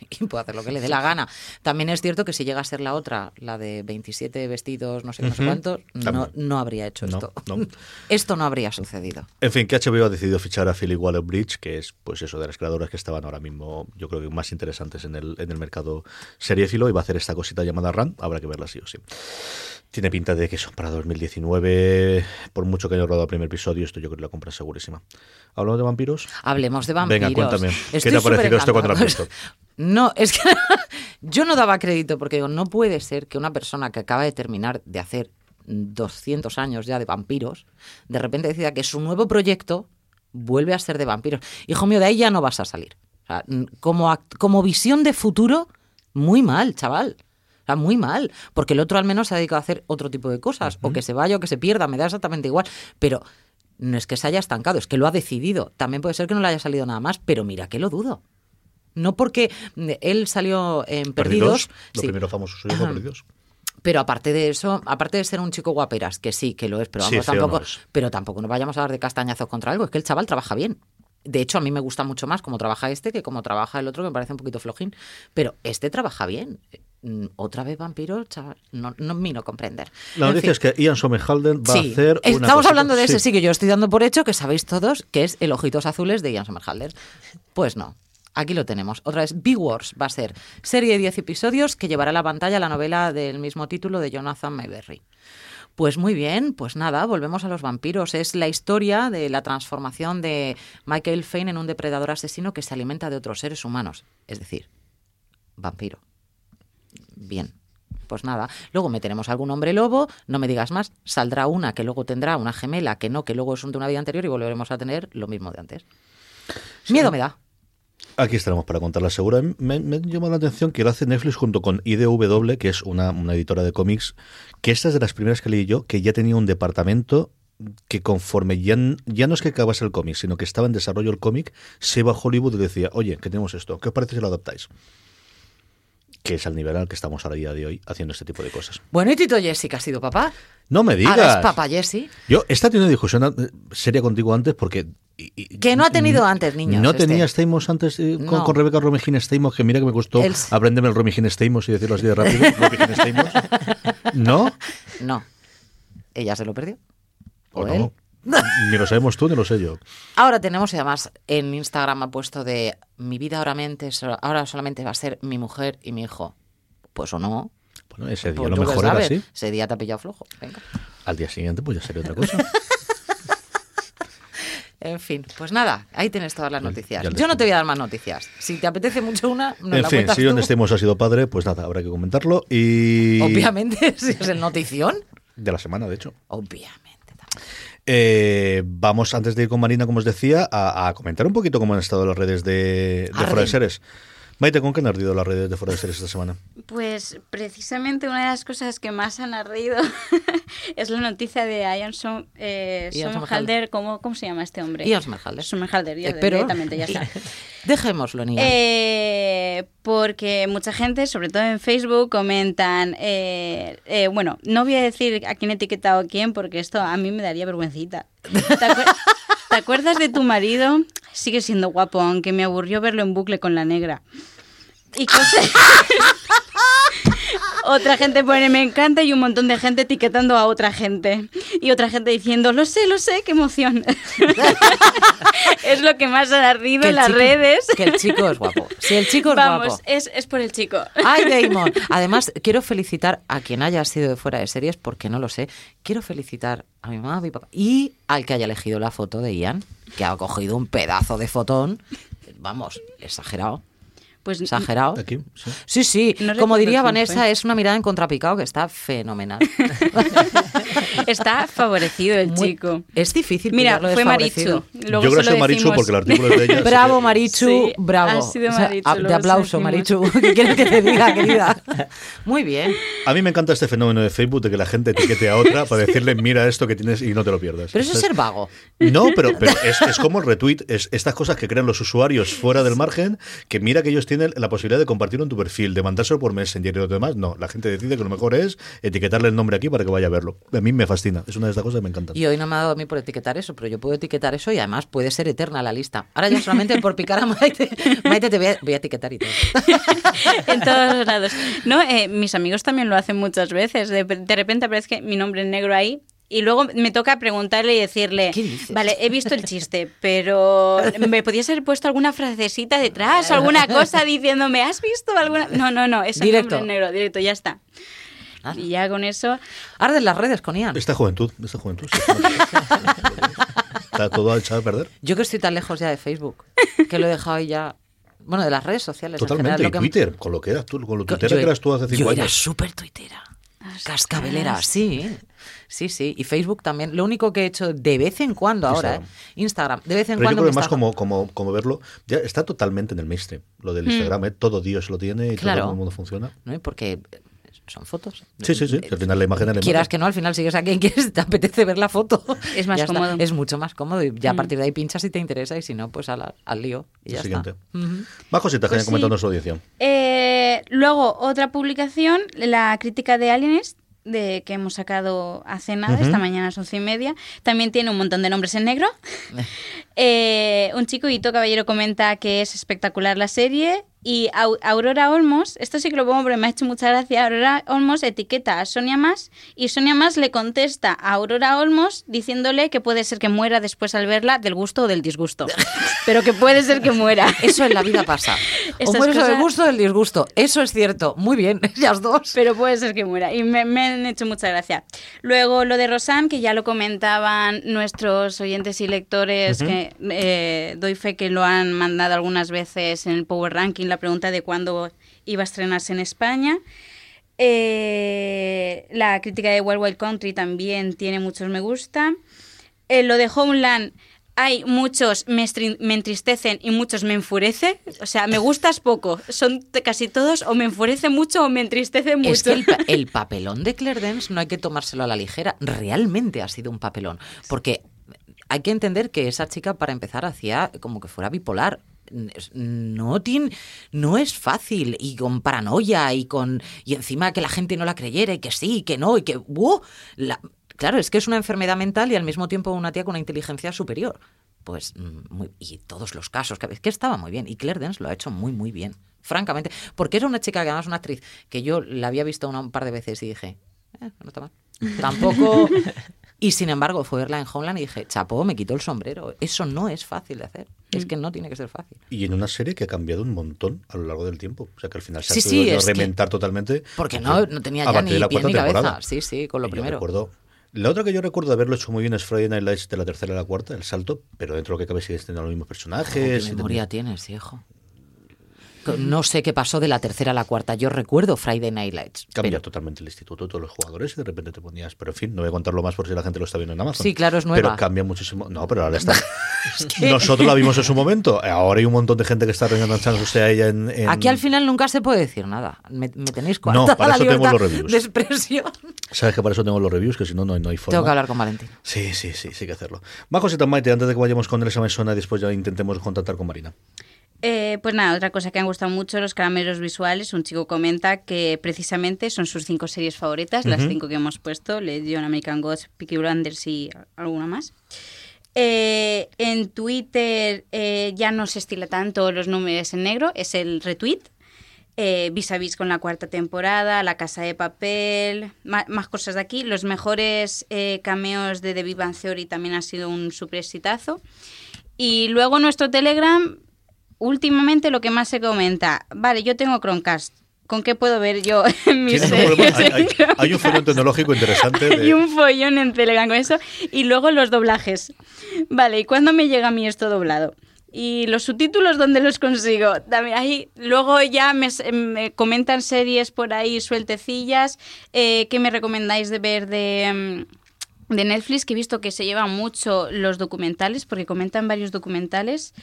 Speaker 2: Y puede hacer lo que le dé la gana. También es cierto que si llega a ser la otra, la de 27 vestidos, no sé no sé cuántos, no, no habría hecho
Speaker 3: No,
Speaker 2: esto.
Speaker 3: no.
Speaker 2: Esto no habría sucedido.
Speaker 3: En fin, que HBO ha decidido fichar a Philip Waller-Bridge, que es pues eso de las creadoras que estaban ahora mismo, yo creo que más interesantes en el, en el mercado seriéfilo y va a hacer esta cosita llamada Run, habrá que verla sí o sí. Tiene pinta de que eso para 2019, por mucho que haya rodado el primer episodio, esto yo creo que la compra es segurísima. ¿Hablamos de vampiros?
Speaker 2: Hablemos de vampiros.
Speaker 3: Venga, cuéntame. ¿Qué te ha parecido esto cuando lo has visto?
Speaker 2: No, es que yo no daba crédito porque digo, no puede ser que una persona que acaba de terminar de hacer 200 años ya de vampiros, de repente decida que su nuevo proyecto vuelve a ser de vampiros. Hijo mío, de ahí ya no vas a salir. O sea, n- como, como visión de futuro, muy mal, chaval. Sea, muy mal. Porque el otro al menos se ha dedicado a hacer otro tipo de cosas. O que se vaya o que se pierda, me da exactamente igual. Pero no es que se haya estancado, es que lo ha decidido. También puede ser que no le haya salido nada más, pero mira que lo dudo. No porque mm, él salió en Perdidos,
Speaker 3: Lo
Speaker 2: sí,
Speaker 3: primero famoso suyo fue. Perdidos.
Speaker 2: pero aparte de eso, aparte de ser un chico guaperas, que sí, que lo es, pero vamos, tampoco,
Speaker 3: no es.
Speaker 2: pero tampoco nos vayamos a dar de castañazos contra algo, es que el chaval trabaja bien. De hecho, a mí me gusta mucho más cómo trabaja este que cómo trabaja el otro, que me parece un poquito flojín. Pero este trabaja bien. Mm, Otra vez vampiro, chaval, no, no me no comprender.
Speaker 3: La
Speaker 2: En
Speaker 3: noticia
Speaker 2: fin.
Speaker 3: es que Ian Somerhalder va
Speaker 2: Sí,
Speaker 3: a hacer una
Speaker 2: estamos
Speaker 3: cosita-
Speaker 2: hablando de ese,
Speaker 3: sí.
Speaker 2: sí, que yo estoy dando por hecho que sabéis todos que es el Ojitos Azules de Ian Somerhalder. Pues no. Aquí lo tenemos. Otra vez, Big Wars va a ser serie de 10 episodios que llevará a la pantalla la novela del mismo título de Jonathan Mayberry. Pues muy bien, pues nada, volvemos a los vampiros. Es la historia de la transformación de Michael Fane en un depredador asesino que se alimenta de otros seres humanos. Es decir, vampiro. Bien. Pues nada, luego meteremos algún hombre lobo, no me digas más, saldrá una que luego tendrá una gemela, que no, que luego es un de una vida anterior y volveremos a tener lo mismo de antes. Miedo me da.
Speaker 3: Aquí estaremos para contarla segura. Me, me llama la atención que lo hace Netflix junto con IDW, que es una, una editora de cómics, que esta es de las primeras que leí yo, que ya tenía un departamento que conforme ya, ya no es que acabase el cómic, sino que estaba en desarrollo el cómic, se iba a Hollywood y decía, oye, que tenemos esto, ¿qué os parece si lo adaptáis? Que es al nivel al que estamos a día de hoy haciendo este tipo de cosas.
Speaker 2: Bueno, y Tito Jesse, que ha sido papá.
Speaker 3: No me digas.
Speaker 2: Ahora es papá Jesse.
Speaker 3: Yo esta tenido una discusión eh, seria contigo antes porque... y- y-
Speaker 2: Que no ha tenido antes, niños,
Speaker 3: ¿No
Speaker 2: este.
Speaker 3: tenía Stamos antes eh, con,
Speaker 2: No.
Speaker 3: con Rebeca Romijn Stamos? Que mira que me costó
Speaker 2: El-
Speaker 3: aprenderme el Romijn Stamos y decirlo así de rápido. ¿No?
Speaker 2: No. Ella se lo perdió.
Speaker 3: ¿O
Speaker 2: ¿O
Speaker 3: no?
Speaker 2: él?
Speaker 3: Ni lo sabemos tú ni lo sé yo.
Speaker 2: Ahora tenemos, y además en Instagram ha puesto de mi vida ahora, mente, ahora solamente va a ser mi mujer y mi hijo. Pues o no.
Speaker 3: Bueno, ese día
Speaker 2: Pues
Speaker 3: lo
Speaker 2: tú qué
Speaker 3: mejor era así.
Speaker 2: Ese día te ha pillado flojo. Venga.
Speaker 3: Al día siguiente pues ya sería otra cosa.
Speaker 2: En fin, pues nada, ahí tienes todas las noticias. Yo no te voy a dar más noticias. Si te apetece mucho una, nos
Speaker 3: en
Speaker 2: la
Speaker 3: fin, si
Speaker 2: tú.
Speaker 3: donde estemos ha sido padre, pues nada, habrá que comentarlo. Y
Speaker 2: Obviamente, si es el notición.
Speaker 3: de la semana, de hecho.
Speaker 2: Obviamente.
Speaker 3: Eh, vamos, antes de ir con Marina, como os decía, a, a comentar un poquito cómo han estado las redes de, de. Seres. Maite, ¿con qué han ardido las redes de Fuera de Seres esta semana?
Speaker 4: Pues precisamente una de las cosas que más han ardido es la noticia de Ian Som, eh, Somerhalder. ¿Cómo, ¿Cómo se llama este hombre?
Speaker 2: Ian Somerhalder.
Speaker 4: Somerhalder, ya,
Speaker 2: Espero.
Speaker 4: directamente, ya está.
Speaker 2: Dejémoslo, niña.
Speaker 4: Eh, porque mucha gente, sobre todo en Facebook, comentan, eh, eh, bueno, no voy a decir a quién he etiquetado a quién porque esto a mí me daría vergüencita. ¿Te, acuer- ¿Te acuerdas de tu marido? Sigue siendo guapo, aunque me aburrió verlo en bucle con la negra. Y cosas... Otra gente pone me encanta y un montón de gente etiquetando a otra gente. Y otra gente diciendo, lo sé, lo sé, qué emoción. es lo que más ha ardido en las
Speaker 2: chico-
Speaker 4: redes.
Speaker 2: Que el chico es guapo. Si el chico es
Speaker 4: Vamos,
Speaker 2: guapo.
Speaker 4: es, es por el chico.
Speaker 2: Ay, Damon. Además, quiero felicitar a quien haya sido de fuera de series, porque no lo sé. Quiero felicitar a mi mamá, a mi papá y al que haya elegido la foto de Ian, que ha cogido un pedazo de fotón. Vamos, exagerado.
Speaker 4: Pues
Speaker 2: Exagerado.
Speaker 3: Aquí, sí.
Speaker 2: Sí, sí.
Speaker 4: No
Speaker 2: Como diría Vanessa,
Speaker 4: fue.
Speaker 2: es una mirada en contrapicado que está fenomenal.
Speaker 4: está favorecido el
Speaker 2: Muy-
Speaker 4: chico.
Speaker 2: Es difícil
Speaker 4: Mira, fue. Marichu. Luego
Speaker 3: Yo creo que
Speaker 4: se
Speaker 3: ha sido
Speaker 4: lo
Speaker 3: Marichu porque el artículo es de ella.
Speaker 2: Bravo,
Speaker 3: que-
Speaker 2: Marichu,
Speaker 4: Sí,
Speaker 2: bravo.
Speaker 4: ha sido
Speaker 2: O sea,
Speaker 4: Marichu,
Speaker 2: a-
Speaker 4: luego
Speaker 2: de aplauso, Marichu. ¿Qué quieres que te diga, querida? Muy bien.
Speaker 3: A mí me encanta este fenómeno de Facebook de que la gente etiquete a otra para decirle, mira esto que tienes y no te lo pierdas.
Speaker 2: Pero eso es ser vago.
Speaker 3: No, pero, pero es, es como el retweet, es estas cosas que crean los usuarios fuera del margen, que mira que ellos tienen tiene la posibilidad de compartirlo en tu perfil, de mandárselo por Messenger y lo demás. No, la gente decide que lo mejor es etiquetarle el nombre aquí para que vaya a verlo. A mí me fascina, es una de estas cosas que me encantan.
Speaker 2: Y hoy no me ha dado a mí por etiquetar eso, pero yo puedo etiquetar eso y además puede ser eterna la lista. Ahora ya solamente por picar a Maite, Maite te voy a, voy a etiquetar y todo.
Speaker 4: en todos lados. No, eh, mis amigos también lo hacen muchas veces. De, de repente aparece mi nombre en negro ahí y luego me toca preguntarle y decirle,
Speaker 2: ¿Qué dices?
Speaker 4: vale, he visto el chiste, pero ¿me podías haber puesto alguna frasecita detrás, alguna cosa diciéndome, ¿has visto alguna? No, no, no, es
Speaker 2: Directo.
Speaker 4: en negro, directo, ya está.
Speaker 2: Nada.
Speaker 4: Y ya con eso,
Speaker 2: Arden las redes con Ian.
Speaker 3: Esta juventud, esta juventud. sí. Está todo echado a perder.
Speaker 2: Yo que estoy tan lejos ya de Facebook, que lo he dejado ya. Bueno, de las redes sociales. en
Speaker 3: Totalmente.
Speaker 2: general,
Speaker 3: Y
Speaker 2: lo que-
Speaker 3: Twitter, con lo que eras tú, con lo
Speaker 2: Yo-
Speaker 3: tuitera que eras tú hace cinco
Speaker 2: yo era
Speaker 3: años.
Speaker 2: súper tuitera. Cascabelera, sí. Sí, sí. Y Facebook también. Lo único que he hecho de vez en cuando ahora, ¿eh?
Speaker 3: Instagram.
Speaker 2: Instagram. De vez en
Speaker 3: Pero yo
Speaker 2: cuando.
Speaker 3: creo que más como, como, como verlo, ya está totalmente en el mainstream. Lo del Instagram, ¿eh? todo Dios lo tiene y
Speaker 2: Claro.
Speaker 3: todo el mundo funciona.
Speaker 2: ¿no? Porque son fotos.
Speaker 3: Sí, sí, sí. Al final la imagen es la
Speaker 2: Quieras que no, al final sigues a quien quieres, te apetece ver la foto.
Speaker 4: Es más cómodo.
Speaker 2: Es mucho más cómodo y ya a partir de ahí pinchas si te interesa y si no, pues al, al lío y ya
Speaker 3: siguiente.
Speaker 2: está. Ujú.
Speaker 3: Más cositas que
Speaker 4: Pues
Speaker 3: hayan comentado
Speaker 4: sí.
Speaker 3: nuestra audiencia.
Speaker 4: Eh, luego, otra publicación, la crítica de Alienist, de que hemos sacado hace nada, esta mañana a las once y media. También tiene un montón de nombres en negro. Eh, un chico, Hito Caballero, comenta que es espectacular la serie. Y Au- Aurora Olmos, esto sí que lo pongo porque me ha hecho mucha gracia. Aurora Olmos etiqueta a Sonia Más y Sonia Más le contesta a Aurora Olmos diciéndole que puede ser que muera después al verla del gusto o del disgusto. Pero que puede ser que muera.
Speaker 2: Eso en la vida pasa. o mueres
Speaker 4: cosas-
Speaker 2: del gusto o del disgusto. Eso es cierto. Muy bien, las dos.
Speaker 4: Pero puede ser que muera. Y me, me han hecho mucha gracia. Luego lo de Rosan, que ya lo comentaban nuestros oyentes y lectores, que eh, doy fe que lo han mandado algunas veces en el Power Ranking, la pregunta de cuándo iba a estrenarse en España. Eh, la crítica de Wild Wild Country también tiene muchos me gusta. Eh, lo de Homeland, hay muchos me, me entristecen y muchos me enfurece. O sea, me gustas poco. Son casi todos o me enfurece mucho o me entristece mucho.
Speaker 2: Es que el, pa- el papelón de Claire Dance no hay que tomárselo a la ligera. Realmente ha sido un papelón. Porque hay que entender que esa chica, para empezar, hacía como que fuera bipolar. No, tiene, no es fácil y con paranoia y con y encima que la gente no la creyera y que sí, que no y que. La- claro, es que es una enfermedad mental y al mismo tiempo una tía con una inteligencia superior. Pues mm, muy- y todos los casos, que, que estaba muy bien y Claire Dance lo ha hecho muy muy bien, francamente, porque era una chica que además una actriz que yo la había visto una, un par de veces y dije, "Eh, no está mal. Tampoco y sin embargo fue verla en Homeland y dije, chapó, me quitó el sombrero. Eso no es fácil de hacer. Es
Speaker 4: Mm.
Speaker 2: que no tiene que ser fácil.
Speaker 3: Y en una serie que ha cambiado un montón a lo largo del tiempo. O sea que al final se
Speaker 2: Sí,
Speaker 3: ha
Speaker 2: sí,
Speaker 3: podido
Speaker 2: es que-
Speaker 3: reinventar totalmente.
Speaker 2: Porque no, no tenía ya ni pie
Speaker 3: cuarta
Speaker 2: ni cabeza.
Speaker 3: temporada.
Speaker 2: Sí, sí, con lo
Speaker 3: Y
Speaker 2: primero.
Speaker 3: recuerdo- la otra que yo recuerdo de haberlo hecho muy bien es Friday Night Lights de la tercera a la cuarta, el salto, pero dentro de lo que cabe sigue teniendo los mismos personajes.
Speaker 2: ¿Qué memoria
Speaker 3: tenía-
Speaker 2: tienes, viejo? No sé qué pasó de la tercera a la cuarta. Yo recuerdo Friday Night Lights.
Speaker 3: Cambia
Speaker 2: pero-
Speaker 3: totalmente el instituto, todos los jugadores y de repente te ponías. Pero en fin, no voy a contarlo más por si la gente lo está viendo en Amazon.
Speaker 2: Sí, claro, es nueva.
Speaker 3: Pero cambia muchísimo. No, pero ahora está. Nosotros la vimos en su momento. Ahora hay un montón de gente que está reenganchándose a ella en, en-
Speaker 2: Aquí al final nunca se puede decir nada. Me, me tenéis
Speaker 3: No,
Speaker 2: coartada
Speaker 3: para
Speaker 2: la
Speaker 3: eso tenemos los reviews.
Speaker 2: de expresión.
Speaker 3: Sabes que para eso tengo los reviews, que si no, no hay, no hay forma.
Speaker 2: Tengo que hablar con Valentín.
Speaker 3: Sí, sí, sí, sí que hacerlo. Más cositas, Maite, antes de que vayamos con el examen y después ya intentemos contactar con Marina.
Speaker 4: Eh, pues nada, otra cosa que han gustado mucho los caramelos visuales. Un chico comenta que precisamente son sus cinco series favoritas, las cinco que hemos puesto: Legion, American Gods, Peaky Blinders y alguna más. Eh, en Twitter eh, ya no se estila tanto los números en negro, es el retweet. Vis a vis con la cuarta temporada, La Casa de Papel, más cosas de aquí. Los mejores cameos de The Big Bang Theory también ha sido un super exitazo. Y luego nuestro Telegram, últimamente lo que más se comenta, vale, yo tengo Chromecast, ¿con qué puedo ver yo en mis series
Speaker 3: hay, un follón tecnológico interesante. de-
Speaker 4: Hay un follón en Telegram con eso. Y luego los doblajes. Vale, ¿y cuándo me llega a mí esto doblado? Y los subtítulos, ¿dónde los consigo? También ahí, luego ya me, me comentan series por ahí sueltecillas. Eh, ¿Qué me recomendáis de ver de, mm, de Netflix? Que he visto que se llevan mucho los documentales, porque comentan varios documentales.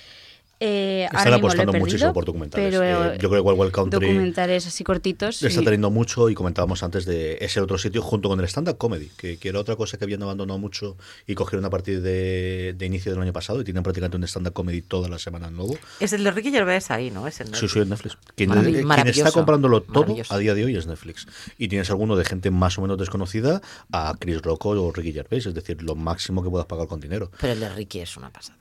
Speaker 4: Eh,
Speaker 3: Están apostando
Speaker 4: perdido,
Speaker 3: muchísimo por documentales.
Speaker 4: Pero
Speaker 3: Eh, yo creo que Wild Wild Country
Speaker 4: documentales así cortitos.
Speaker 3: le está
Speaker 4: sí.
Speaker 3: teniendo mucho y comentábamos antes de ese otro sitio junto con el stand-up comedy, que, que era otra cosa que habían abandonado mucho y cogieron a partir de, de inicio del año pasado y tienen prácticamente un stand-up comedy todas las semanas nuevo.
Speaker 2: Es el de Ricky Gervais ahí, ¿no? Es el
Speaker 3: Sí, sí, en Netflix. Quien, eh, quien está comprándolo todo a día de hoy es Netflix. Y tienes alguno de gente más o menos desconocida a Chris Rocco o Ricky Gervais, es decir, lo máximo que puedas pagar con dinero.
Speaker 2: Pero el de Ricky es una pasada.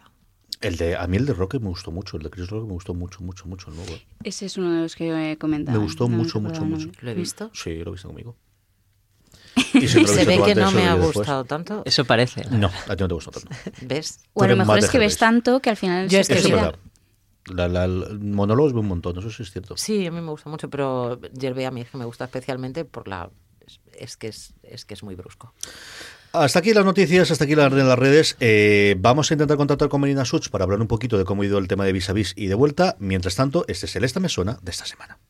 Speaker 3: El de, a mí el de Rock me gustó mucho, el de Chris Rock me gustó mucho, mucho, mucho el nuevo. eh.
Speaker 4: Ese es uno de los que he comentado.
Speaker 3: Me gustó
Speaker 4: No
Speaker 3: mucho,
Speaker 4: me
Speaker 3: mucho, mucho.
Speaker 2: ¿Lo he visto?
Speaker 3: Sí, lo viste conmigo. Y
Speaker 2: Se
Speaker 3: viste
Speaker 2: ve que no
Speaker 3: se
Speaker 2: me ha
Speaker 3: vi después.
Speaker 2: gustado tanto.
Speaker 5: Eso parece.
Speaker 3: No, a ti no te gustó tanto.
Speaker 2: ¿Ves?
Speaker 4: O a lo mejor es que ves tanto que al final
Speaker 2: Yo es
Speaker 4: se
Speaker 2: que.
Speaker 3: La, la, el monólogos veo un montón, eso sí es cierto.
Speaker 2: Sí, a mí me gusta mucho, pero Gervais a mí es que me gusta especialmente por la... Es, es que es, es que es muy brusco.
Speaker 3: Hasta aquí las noticias, hasta aquí las de las redes. Eh, vamos a intentar contactar con Marina Such para hablar un poquito de cómo ha ido el tema de vis a vis y de vuelta. Mientras tanto, este es el Esta Me Suena de esta semana.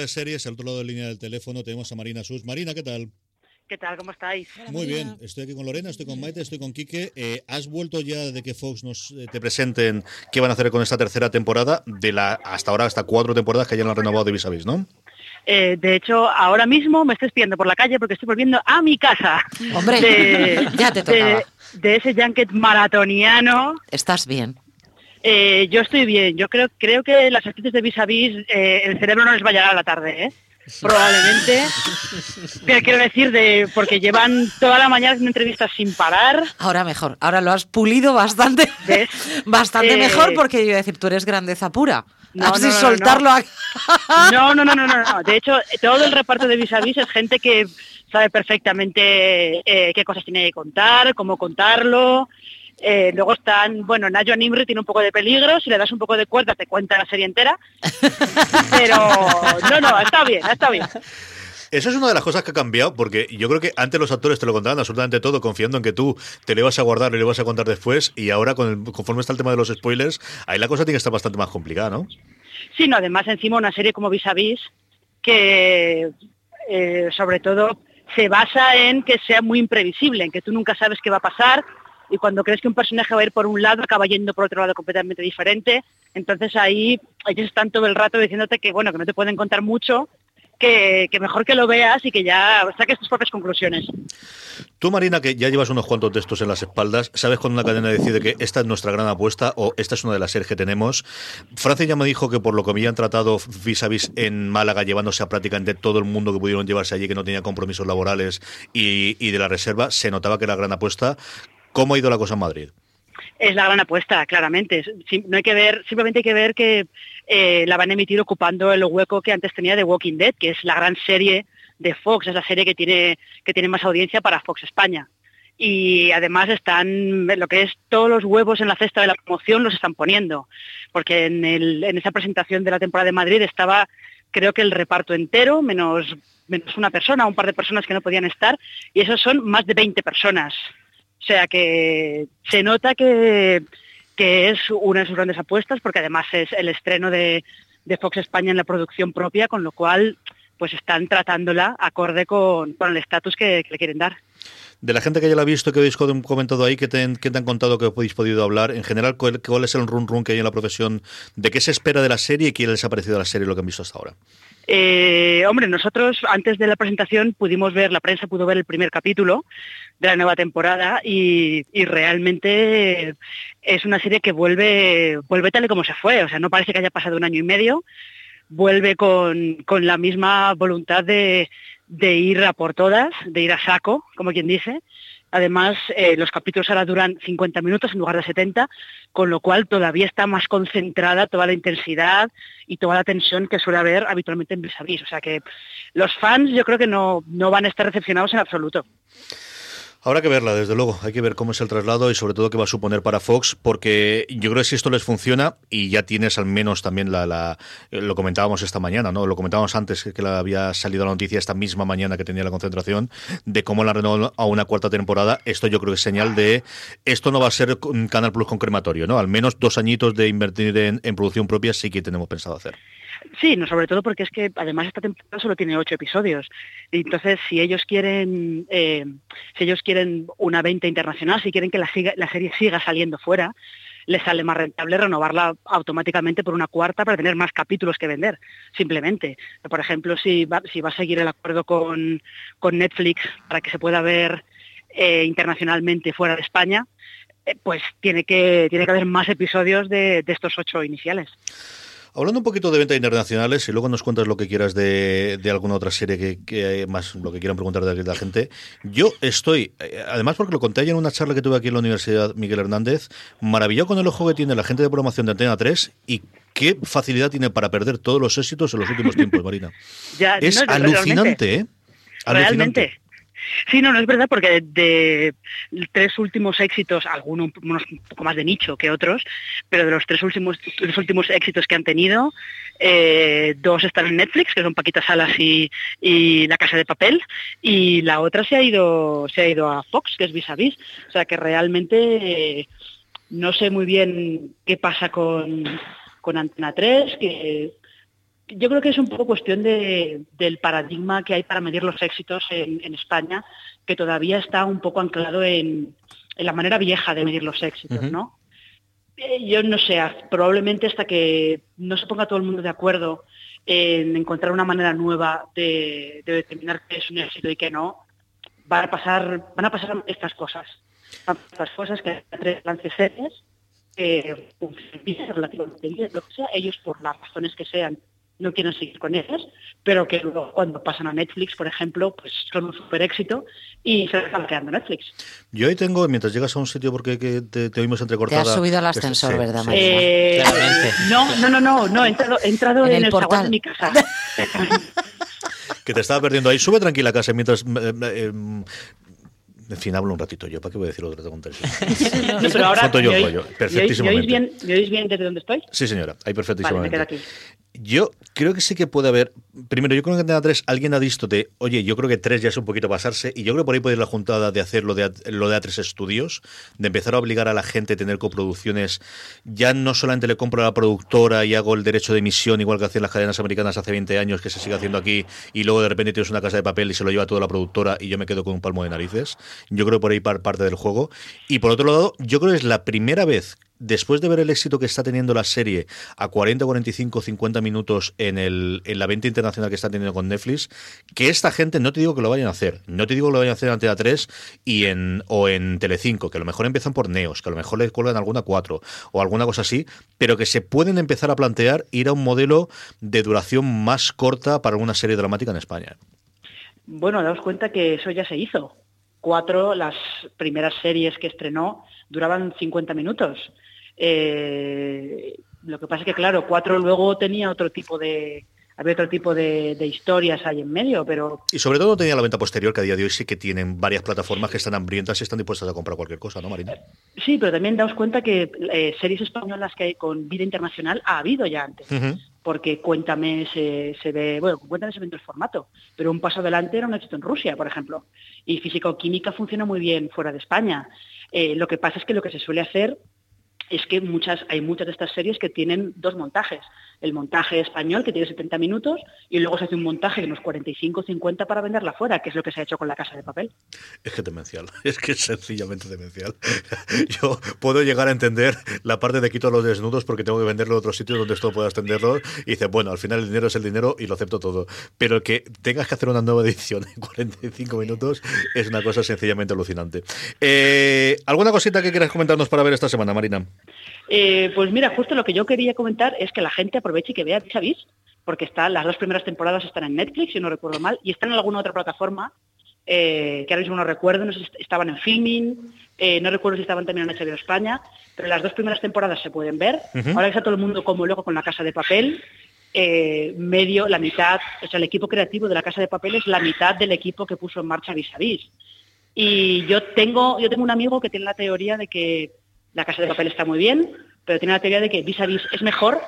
Speaker 3: De Series, al otro lado de la línea del teléfono tenemos a Marina Sus. Marina, ¿qué tal?
Speaker 6: ¿Qué tal? ¿Cómo estáis?
Speaker 3: Muy bien, estoy aquí con Lorena, estoy con Maite, estoy con Quique. Eh, ¿Has vuelto ya de que Fox nos eh, te presenten qué van a hacer con esta tercera temporada? De la hasta ahora, hasta cuatro temporadas que ya han renovado de vis a vis, ¿no?
Speaker 6: Eh, de hecho, ahora mismo me estoy pidiendo por la calle porque estoy volviendo a mi casa.
Speaker 2: Hombre,
Speaker 6: De,
Speaker 2: ya te tocaba.
Speaker 6: de, de ese junket maratoniano.
Speaker 2: Estás bien.
Speaker 6: Eh, yo estoy bien. Yo creo creo que las actrices de Vis a Vis, eh, el cerebro no les va a llegar a la tarde, ¿eh? Probablemente. Pero quiero decir, de porque llevan toda la mañana haciendo entrevistas sin parar.
Speaker 2: Ahora mejor. Ahora lo has pulido bastante.
Speaker 6: ¿Ves?
Speaker 2: Bastante
Speaker 6: Eh,
Speaker 2: mejor porque yo iba a decir, tú eres grandeza pura.
Speaker 6: No,
Speaker 2: Así
Speaker 6: no, no, no,
Speaker 2: soltarlo a-
Speaker 6: No, no, no, no, no, no. De hecho, todo el reparto de Vis a Vis es gente que sabe perfectamente eh, qué cosas tiene que contar, cómo contarlo. Eh, luego están, bueno, Nayo Nimri tiene un poco de peligro, si le das un poco de cuerda te cuenta la serie entera. Pero no, no, está bien, está bien.
Speaker 3: Eso es una de las cosas que ha cambiado, porque yo creo que antes los actores te lo contaban absolutamente todo, confiando en que tú te lo ibas a guardar y lo ibas a contar después, y ahora, con el- conforme está el tema de los spoilers, ahí la cosa tiene que estar bastante más complicada, ¿no?
Speaker 6: Sí, no, además encima una serie como Vis a Vis que eh, sobre todo se basa en que sea muy imprevisible, en que tú nunca sabes qué va a pasar y cuando crees que un personaje va a ir por un lado acaba yendo por otro lado completamente diferente. Entonces ahí ellos están todo el rato diciéndote que bueno, que no te pueden contar mucho, que, mejor que lo veas y que ya saques tus propias conclusiones.
Speaker 3: Tú, Marina, que ya llevas unos cuantos de estos en las espaldas, ¿sabes cuando una cadena decide que esta es nuestra gran apuesta o esta es una de las series que tenemos? Francia ya me dijo que por lo que habían tratado vis a vis en Málaga, llevándose a prácticamente todo el mundo que pudieron llevarse allí, que no tenía compromisos laborales y, y de la reserva, se notaba que era gran apuesta. ¿Cómo ha ido la cosa en Madrid?
Speaker 6: Es la gran apuesta, claramente. No hay que ver, simplemente hay que ver que eh, la van a emitir ocupando el hueco que antes tenía de Walking Dead, que es la gran serie de Fox, es la serie que tiene, que tiene más audiencia para Fox España. Y además están, lo que es todos los huevos en la cesta de la promoción los están poniendo, porque en, en esa presentación de la temporada de Madrid estaba, creo que el reparto entero, menos, menos una persona, un par de personas que no podían estar, y esos son más de 20 personas. O sea que se nota que, que es una de sus grandes apuestas, porque además es el estreno de, de Fox España en la producción propia, con lo cual pues están tratándola acorde con, con el estatus que, le quieren dar.
Speaker 3: De la gente que ya la ha visto, que habéis com- comentado ahí, que te, que te han contado que habéis podido hablar, en general, ¿cuál, es el run run que hay en la profesión? ¿De qué se espera de la serie y qué les ha parecido la serie lo que han visto hasta ahora?
Speaker 6: Eh, hombre, nosotros antes de la presentación pudimos ver, la prensa pudo ver el primer capítulo de la nueva temporada y, y realmente es una serie que vuelve, vuelve tal y como se fue. O sea, no parece que haya pasado un año y medio, vuelve con, con la misma voluntad de, de ir a por todas, de ir a saco, como quien dice. Además, eh, los capítulos ahora duran 50 minutos en lugar de 70, con lo cual todavía está más concentrada toda la intensidad y toda la tensión que suele haber habitualmente en Vis O sea que los fans yo creo que no, no van a estar recepcionados en absoluto.
Speaker 3: Habrá que verla, desde luego. Hay que ver cómo es el traslado y sobre todo qué va a suponer para Fox, porque yo creo que si esto les funciona y ya tienes al menos también la, la lo comentábamos esta mañana, ¿no? Lo comentábamos antes que la había salido la noticia esta misma mañana que tenía la concentración de cómo la renovó a una cuarta temporada. Esto yo creo que es señal de esto no va a ser un Canal Plus con crematorio, ¿no? Al menos dos añitos de invertir en producción propia sí que tenemos pensado hacer.
Speaker 6: Sí, no, sobre todo porque es que además esta temporada solo tiene ocho episodios. Entonces, si ellos quieren, eh, si ellos quieren una venta internacional, si quieren que la, serie siga saliendo fuera, les sale más rentable renovarla automáticamente por una cuarta para tener más capítulos que vender, simplemente. Por ejemplo, si va, si va a seguir el acuerdo con, Netflix para que se pueda ver eh, internacionalmente fuera de España, eh, pues tiene que, tiene que haber más episodios de estos ocho iniciales.
Speaker 3: Hablando un poquito de ventas internacionales y luego nos cuentas lo que quieras de, alguna otra serie que, que, más lo que quieran preguntar de la gente. Yo estoy, eh, además porque lo conté ayer en una charla que tuve aquí en la Universidad Miguel Hernández, maravillado con el ojo que tiene la gente de programación de Antena 3 y qué facilidad tiene para perder todos los éxitos en los últimos tiempos, Marina. es alucinante, ¿eh?
Speaker 6: Alucinante. Realmente. Sí, no, no es verdad, porque de, tres últimos éxitos, algunos unos un poco más de nicho que otros, pero de los tres últimos, los últimos éxitos que han tenido, eh, dos están en Netflix, que son Paquita Salas y, La Casa de Papel, y la otra se ha ido, se ha ido a Fox, que es Vis a Vis. O sea que realmente eh, no sé muy bien qué pasa con, con Antena 3, que yo creo que es un poco cuestión del paradigma que hay para medir los éxitos en, España, que todavía está un poco anclado en, la manera vieja de medir los éxitos, ¿no? Eh, yo no sé, probablemente hasta que no se ponga todo el mundo de acuerdo en encontrar una manera nueva de, determinar qué es un éxito y qué no, van a pasar, van a pasar estas cosas. Estas cosas que tres lances series que relativamente bien, lo que sea, ellos por las razones que sean no quieren seguir con ellas, pero que luego cuando pasan a Netflix, por ejemplo, pues son un super éxito y se están quedando Netflix.
Speaker 3: Yo ahí tengo, mientras llegas a un sitio porque te, te oímos entrecortada...
Speaker 2: Te has subido al ascensor, ¿verdad, María?
Speaker 6: Eh, no, no, no, no, no, he entrado, he entrado en, el, portal de mi casa.
Speaker 3: que te estaba perdiendo ahí. Sube tranquila casa mientras eh, eh, en fin, hablo un ratito yo. ¿Para qué voy a decir otra tontería?
Speaker 6: no, pero ahora, yo, ¿me, oís, Perfectísimamente. ¿me oís, bien, ¿Me oís bien desde donde estoy?
Speaker 3: Sí, señora. Ahí perfectísimamente.
Speaker 6: Vale, me quedo aquí.
Speaker 3: Yo creo que sí que puede haber. Primero, yo creo que en Antena 3 alguien ha visto de, oye, yo creo que 3 ya es un poquito pasarse, y yo creo que por ahí puede ir la juntada de hacer lo de, lo de A3 Estudios, de empezar a obligar a la gente a tener coproducciones. Ya no solamente le compro a la productora y hago el derecho de emisión, igual que hacían las cadenas americanas hace 20 años, que se sigue haciendo aquí, y luego de repente tienes una casa de papel y se lo lleva toda la productora y yo me quedo con un palmo de narices. Yo creo por ahí parte del juego. Y por otro lado, yo creo que es la primera vez después de ver el éxito que está teniendo la serie a 40, 45, 50 minutos en, el, en la venta internacional que está teniendo con Netflix, que esta gente, no te digo que lo vayan a hacer, no te digo que lo vayan a hacer en Antena 3 y en, o en Telecinco, que a lo mejor empiezan por Neos, que a lo mejor le cuelgan alguna 4 o alguna cosa así, pero que se pueden empezar a plantear ir a un modelo de duración más corta para una serie dramática en España.
Speaker 6: Bueno, daos cuenta que eso ya se hizo. Cuatro, las primeras series que estrenó duraban 50 minutos eh, lo que pasa es que, claro, cuatro luego tenía otro tipo de, había otro tipo de, historias ahí en medio, pero...
Speaker 3: Y sobre todo tenía la venta posterior, que a día de hoy sí que tienen varias plataformas que están hambrientas y están dispuestas a comprar cualquier cosa, ¿no, Marina?
Speaker 6: Sí, pero también daos cuenta que eh, series españolas que hay con vida internacional ha habido ya antes. Porque Cuéntame se, ve, bueno, Cuéntame se vende el formato, pero un paso adelante era un éxito en Rusia, por ejemplo. Y física o química funciona muy bien fuera de España. Eh, lo que pasa es que lo que se suele hacer es que muchas, hay muchas de estas series que tienen dos montajes. El montaje español, que tiene 70 minutos, y luego se hace un montaje de unos 45 50 para venderla fuera, que es lo que se ha hecho con la casa de papel.
Speaker 3: Es que demencial, es que es sencillamente demencial. Yo puedo llegar a entender la parte de quito los desnudos porque tengo que venderlo a otros sitios donde esto pueda extenderlo, y dice, bueno, al final el dinero es el dinero y lo acepto todo. Pero que tengas que hacer una nueva edición en 45 minutos es una cosa sencillamente alucinante. Eh, ¿Alguna cosita que quieras comentarnos para ver esta semana, Marina?
Speaker 6: Eh, pues mira, justo lo que yo quería comentar es que la gente aproveche y que vea Vis porque está, las dos primeras temporadas están en Netflix, si no recuerdo mal, y están en alguna otra plataforma, eh, que ahora mismo no recuerdo, no sé si estaban en filming, eh, no recuerdo si estaban también en HBO España, pero las dos primeras temporadas se pueden ver. Ahora está todo el mundo como luego con la casa de papel, eh, medio, la mitad, o sea, el equipo creativo de la Casa de Papel es la mitad del equipo que puso en marcha Vis a Vis. Y yo tengo, yo tengo un amigo que tiene la teoría de que la Casa de Papel está muy bien, pero tiene la teoría de que Vis a Vis es mejor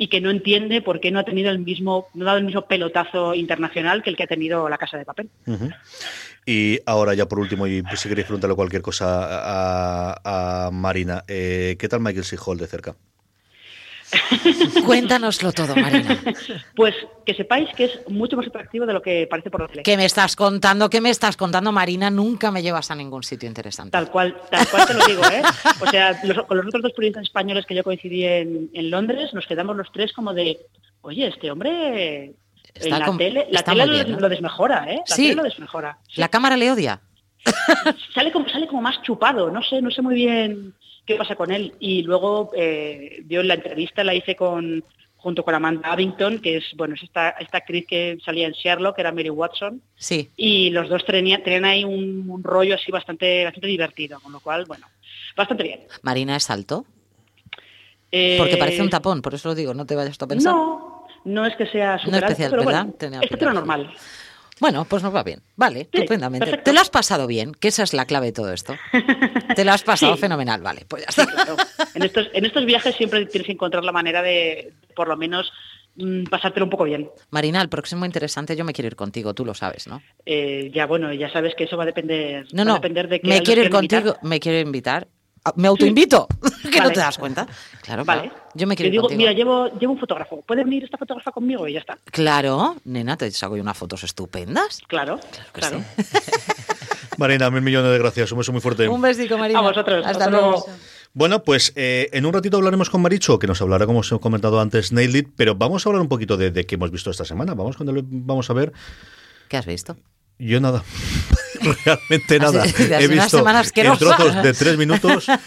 Speaker 6: y que no entiende por qué no ha tenido el mismo, no ha dado el mismo pelotazo internacional que el que ha tenido la Casa de Papel.
Speaker 3: Y ahora ya por último, y si queréis preguntarle cualquier cosa a, a Marina, eh, ¿qué tal Michael C. Hall de cerca?
Speaker 2: Cuéntanoslo todo, Marina.
Speaker 6: Pues que sepáis que es mucho más atractivo de lo que parece por la tele.
Speaker 2: ¿Qué me estás contando? ¿Qué me estás contando, Marina? Nunca me llevas a ningún sitio interesante.
Speaker 6: Tal cual, tal cual te lo digo, ¿eh? O sea, los- con los otros dos periodistas españoles que yo coincidí en, en Londres, nos quedamos los tres como de, oye, este hombre
Speaker 2: Está
Speaker 6: en la tele, la tele lo,
Speaker 2: bien, ¿no?
Speaker 6: lo desmejora, ¿eh? La
Speaker 2: Sí.
Speaker 6: tele lo desmejora. Sí.
Speaker 2: ¿La cámara le odia?
Speaker 6: Sale como sale como más chupado, no sé, no sé muy bien qué pasa con él. Y luego eh, yo la entrevista la hice con junto con Amanda Abington, que es bueno es esta, esta actriz que salía en Sherlock, que era Mary Watson,
Speaker 2: Sí.
Speaker 6: y los dos tenían, tenían ahí un, un rollo así bastante, bastante divertido, con lo cual, bueno, bastante bien.
Speaker 2: ¿Marina es alto?
Speaker 6: Eh,
Speaker 2: Porque parece un tapón, por eso lo digo, no te vayas a pensar.
Speaker 6: No, no es que sea super
Speaker 2: especial,
Speaker 6: pero
Speaker 2: ¿verdad?
Speaker 6: bueno, es normal.
Speaker 2: Bueno, pues nos va bien. Vale,
Speaker 6: Sí,
Speaker 2: estupendamente.
Speaker 6: perfecto.
Speaker 2: ¿Te lo has pasado bien? Que esa es la clave de todo esto. Te lo has pasado
Speaker 6: Sí.
Speaker 2: fenomenal, vale, pues ya está.
Speaker 6: Claro. En estos, en estos viajes siempre tienes que encontrar la manera de, por lo menos, mm, pasártelo un poco bien.
Speaker 2: Marina, el próximo interesante yo me quiero ir contigo, tú lo sabes, ¿no?
Speaker 6: Eh, ya bueno, ya sabes que eso va a depender,
Speaker 2: No,
Speaker 6: va a
Speaker 2: no,
Speaker 6: depender de que
Speaker 2: me quiero ir
Speaker 6: invitar.
Speaker 2: contigo, me quiero invitar. Ah, Me autoinvito, que no te das cuenta. Claro,
Speaker 6: Vale.
Speaker 2: claro. Yo me quiero ir
Speaker 6: digo,
Speaker 2: contigo.
Speaker 6: mira, llevo, llevo un fotógrafo. ¿Puede venir esta fotógrafa conmigo? Y ya está.
Speaker 2: Claro, nena, te saco yo unas fotos estupendas.
Speaker 6: Claro,
Speaker 2: que
Speaker 6: claro.
Speaker 3: Marina, mil millones de gracias, un beso muy fuerte.
Speaker 2: Un besico, Marina.
Speaker 6: A vosotros,
Speaker 2: Hasta,
Speaker 6: hasta
Speaker 2: luego.
Speaker 6: luego.
Speaker 3: Bueno, pues eh, en un ratito hablaremos con Maricho, que nos hablará, como os he comentado antes, Nailed It, pero vamos a hablar un poquito de, de qué hemos visto esta semana. Vamos, cuando lo- vamos a ver.
Speaker 2: ¿Qué has visto?
Speaker 3: Yo nada. Realmente nada. He visto en trozos de tres minutos.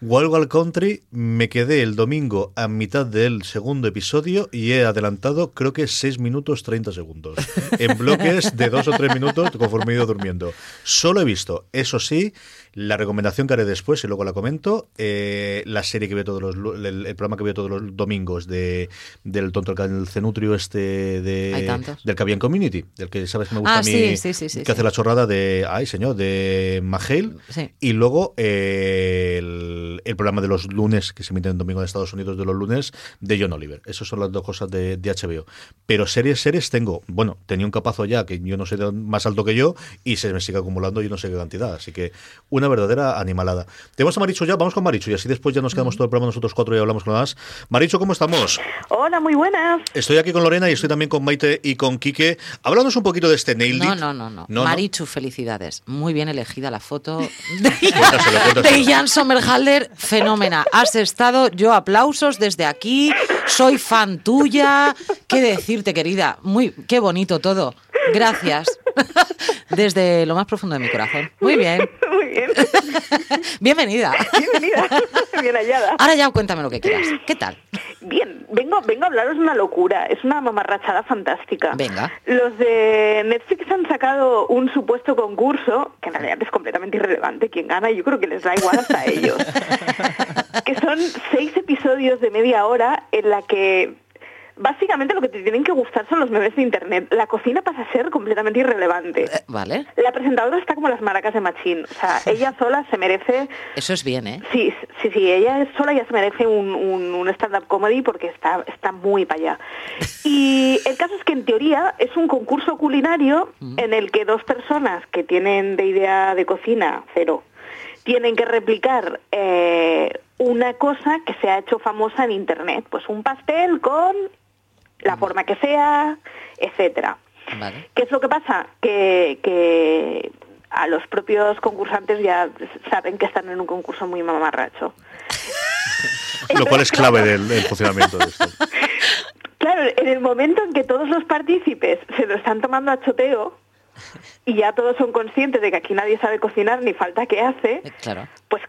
Speaker 3: Wild Wild Country, me quedé el domingo a mitad del segundo episodio y he adelantado creo que 6 minutos 30 segundos. En bloques de 2 o 3 minutos conforme he ido durmiendo. Solo he visto, eso sí, la recomendación que haré después y luego la comento, eh, la serie que veo todos los, el, el programa que veo todos los domingos de, del tonto el cenutrio este de, del que había en Community, del que sabes que me gusta
Speaker 2: Ah,
Speaker 3: a mí,
Speaker 2: sí, sí, sí,
Speaker 3: que hace la chorrada de, ay señor, de Mahale,
Speaker 2: Sí.
Speaker 3: y luego eh, el, el programa de los lunes, que se emite en domingo en Estados Unidos de los lunes, de John Oliver. Esas son las dos cosas de, de HBO. Pero series, series tengo, bueno, tenía un capazo ya que yo no sé más alto que yo y se me sigue acumulando yo no sé qué cantidad. Así que una verdadera animalada. Tenemos a Maricho ya, vamos con Maricho y así después ya nos quedamos todo el programa nosotros cuatro y hablamos con más. Maricho, ¿cómo estamos?
Speaker 7: Hola, muy buenas.
Speaker 3: Estoy aquí con Lorena y estoy también con Maite y con Quique. Háblanos un poquito de este Nailed
Speaker 2: No, no, no, no.
Speaker 3: No, no.
Speaker 2: Marichu, felicidades. Muy bien elegida la foto de,
Speaker 3: Cuéntaselo, cuéntaselo.
Speaker 2: de Jan Sommerhalder. Fenómena. Has estado, yo aplausos desde aquí. Soy fan tuya. ¿Qué decirte, querida? Muy, qué bonito todo. Gracias. Desde lo más profundo de mi corazón. Muy bien.
Speaker 7: Muy bien.
Speaker 2: Bienvenida.
Speaker 7: Bienvenida. Bien hallada.
Speaker 2: Ahora ya cuéntame lo que quieras. ¿Qué tal?
Speaker 7: Bien, vengo, vengo a hablaros de una locura. Es una mamarrachada fantástica.
Speaker 2: Venga.
Speaker 7: Los de Netflix han sacado un supuesto concurso, que en realidad es completamente irrelevante quién gana, y yo creo que les da igual hasta ellos. que son seis episodios de media hora en la que básicamente lo que te tienen que gustar son los memes de internet. La cocina pasa a ser completamente irrelevante.
Speaker 2: Eh, Vale.
Speaker 7: La presentadora está como las maracas de Machín. O sea, ella sola se merece
Speaker 2: Eso es bien, ¿eh?
Speaker 7: Sí, sí, sí, ella sola ya se merece un, un, un stand-up comedy porque está, está muy para allá. Y el caso es que en teoría es un concurso culinario en el que dos personas que tienen de idea de cocina cero tienen que replicar eh, una cosa que se ha hecho famosa en internet, pues un pastel con la forma que sea, etcétera.
Speaker 2: Vale.
Speaker 7: ¿Qué es lo que pasa? Que, que a los propios concursantes ya saben que están en un concurso muy mamarracho.
Speaker 3: Lo cual es clave del, del funcionamiento de esto.
Speaker 7: Claro, en el momento en que todos los partícipes se lo están tomando a choteo y ya todos son conscientes de que aquí nadie sabe cocinar ni falta que hace,
Speaker 2: Eh, Claro.
Speaker 7: pues,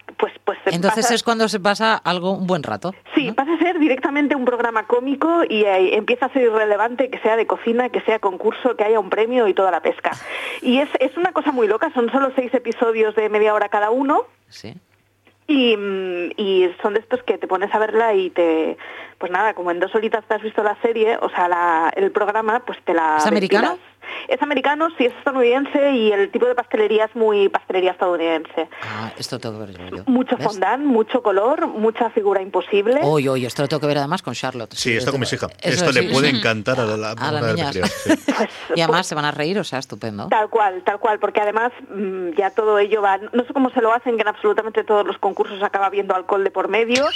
Speaker 7: pues,
Speaker 2: Entonces
Speaker 7: pasa-
Speaker 2: es cuando se pasa algo, un buen rato.
Speaker 7: Sí, pasa a ser directamente un programa cómico y eh, empieza a ser irrelevante que sea de cocina, que sea concurso, que haya un premio y toda la pesca. Y es, es una cosa muy loca, son solo seis episodios de media hora cada uno
Speaker 2: Sí.
Speaker 7: y, mm, y son de estos que te pones a verla y te... Pues nada, como en dos horitas te has visto la serie, o sea, la- el programa, pues te la...
Speaker 2: ¿Es americano?
Speaker 7: ventilas. Es americano, sí, es estadounidense y el tipo de pastelería es muy pastelería estadounidense.
Speaker 2: Ah, esto tengo que ver yo.
Speaker 7: Mucho
Speaker 2: ¿Ves?
Speaker 7: fondant, mucho color, mucha figura imposible.
Speaker 2: Oye, oye, esto lo tengo que ver además con Charlotte.
Speaker 3: Sí, esto con mis hijas. Esto le
Speaker 2: sí.
Speaker 3: puede encantar a la,
Speaker 2: A las niñas.
Speaker 7: Pues,
Speaker 2: Y además se van a reír, o sea, estupendo.
Speaker 7: Tal cual, tal cual, porque además mm, ya todo ello va, no sé cómo se lo hacen, que en absolutamente todos los concursos acaba habiendo alcohol de por medio. O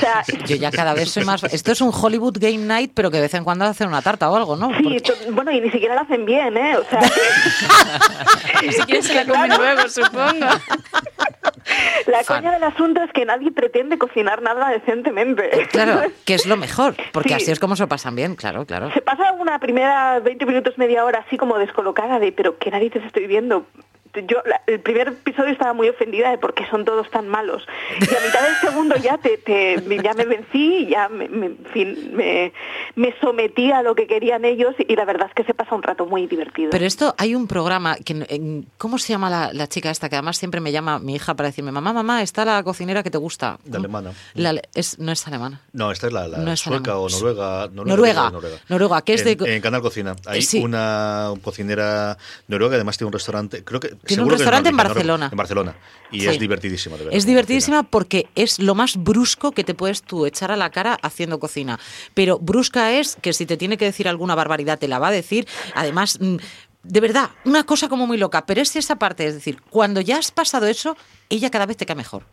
Speaker 7: sea,
Speaker 2: Yo ya cada vez soy más... Esto es un Hollywood Game Night, pero que de vez en cuando hacen una tarta o algo, ¿no?
Speaker 7: sí,
Speaker 2: Porque-
Speaker 7: bueno, y ni siquiera lo hacen bien, ¿eh? O sea,
Speaker 4: se la comen
Speaker 7: Claro.
Speaker 4: luego, supongo.
Speaker 7: la
Speaker 2: Fan.
Speaker 7: coña del asunto es que nadie pretende cocinar nada decentemente.
Speaker 2: Claro, que es lo mejor, porque
Speaker 7: Sí.
Speaker 2: así es como se pasan bien, claro, claro.
Speaker 7: Se pasa una primera 20 minutos, media hora así como descolocada de, pero ¿qué narices estoy viendo? Yo, la- el primer episodio estaba muy ofendida de por qué son todos tan malos. Y a mitad del segundo ya te, te- ya me vencí, ya me, me- en fin, me, me sometí a lo que querían ellos y la verdad es que se pasa un rato muy divertido.
Speaker 2: Pero esto hay un programa que en- ¿cómo se llama la, la chica esta que además siempre me llama mi hija para decirme mamá mamá está la cocinera que te gusta
Speaker 3: De alemana.
Speaker 2: La- es, no es alemana
Speaker 3: No, esta es la, la
Speaker 2: No es
Speaker 3: sueca
Speaker 2: alemana.
Speaker 3: o noruega.
Speaker 2: Noruega. Noruega, que es
Speaker 3: en,
Speaker 2: de-
Speaker 3: En Canal Cocina. Hay
Speaker 2: Sí.
Speaker 3: una cocinera noruega, además tiene un restaurante. Creo que,
Speaker 2: Tiene un
Speaker 3: seguro
Speaker 2: restaurante en Barcelona.
Speaker 3: En Barcelona. Y
Speaker 2: Sí.
Speaker 3: es divertidísima, de verdad.
Speaker 2: Es divertidísima porque es lo más brusco que te puedes tú echar a la cara haciendo cocina. Pero brusca es que si te tiene que decir alguna barbaridad te la va a decir. Además, mm, de verdad, una cosa como muy loca. Pero es esa parte, es decir, cuando ya has pasado eso, ella cada vez te cae mejor.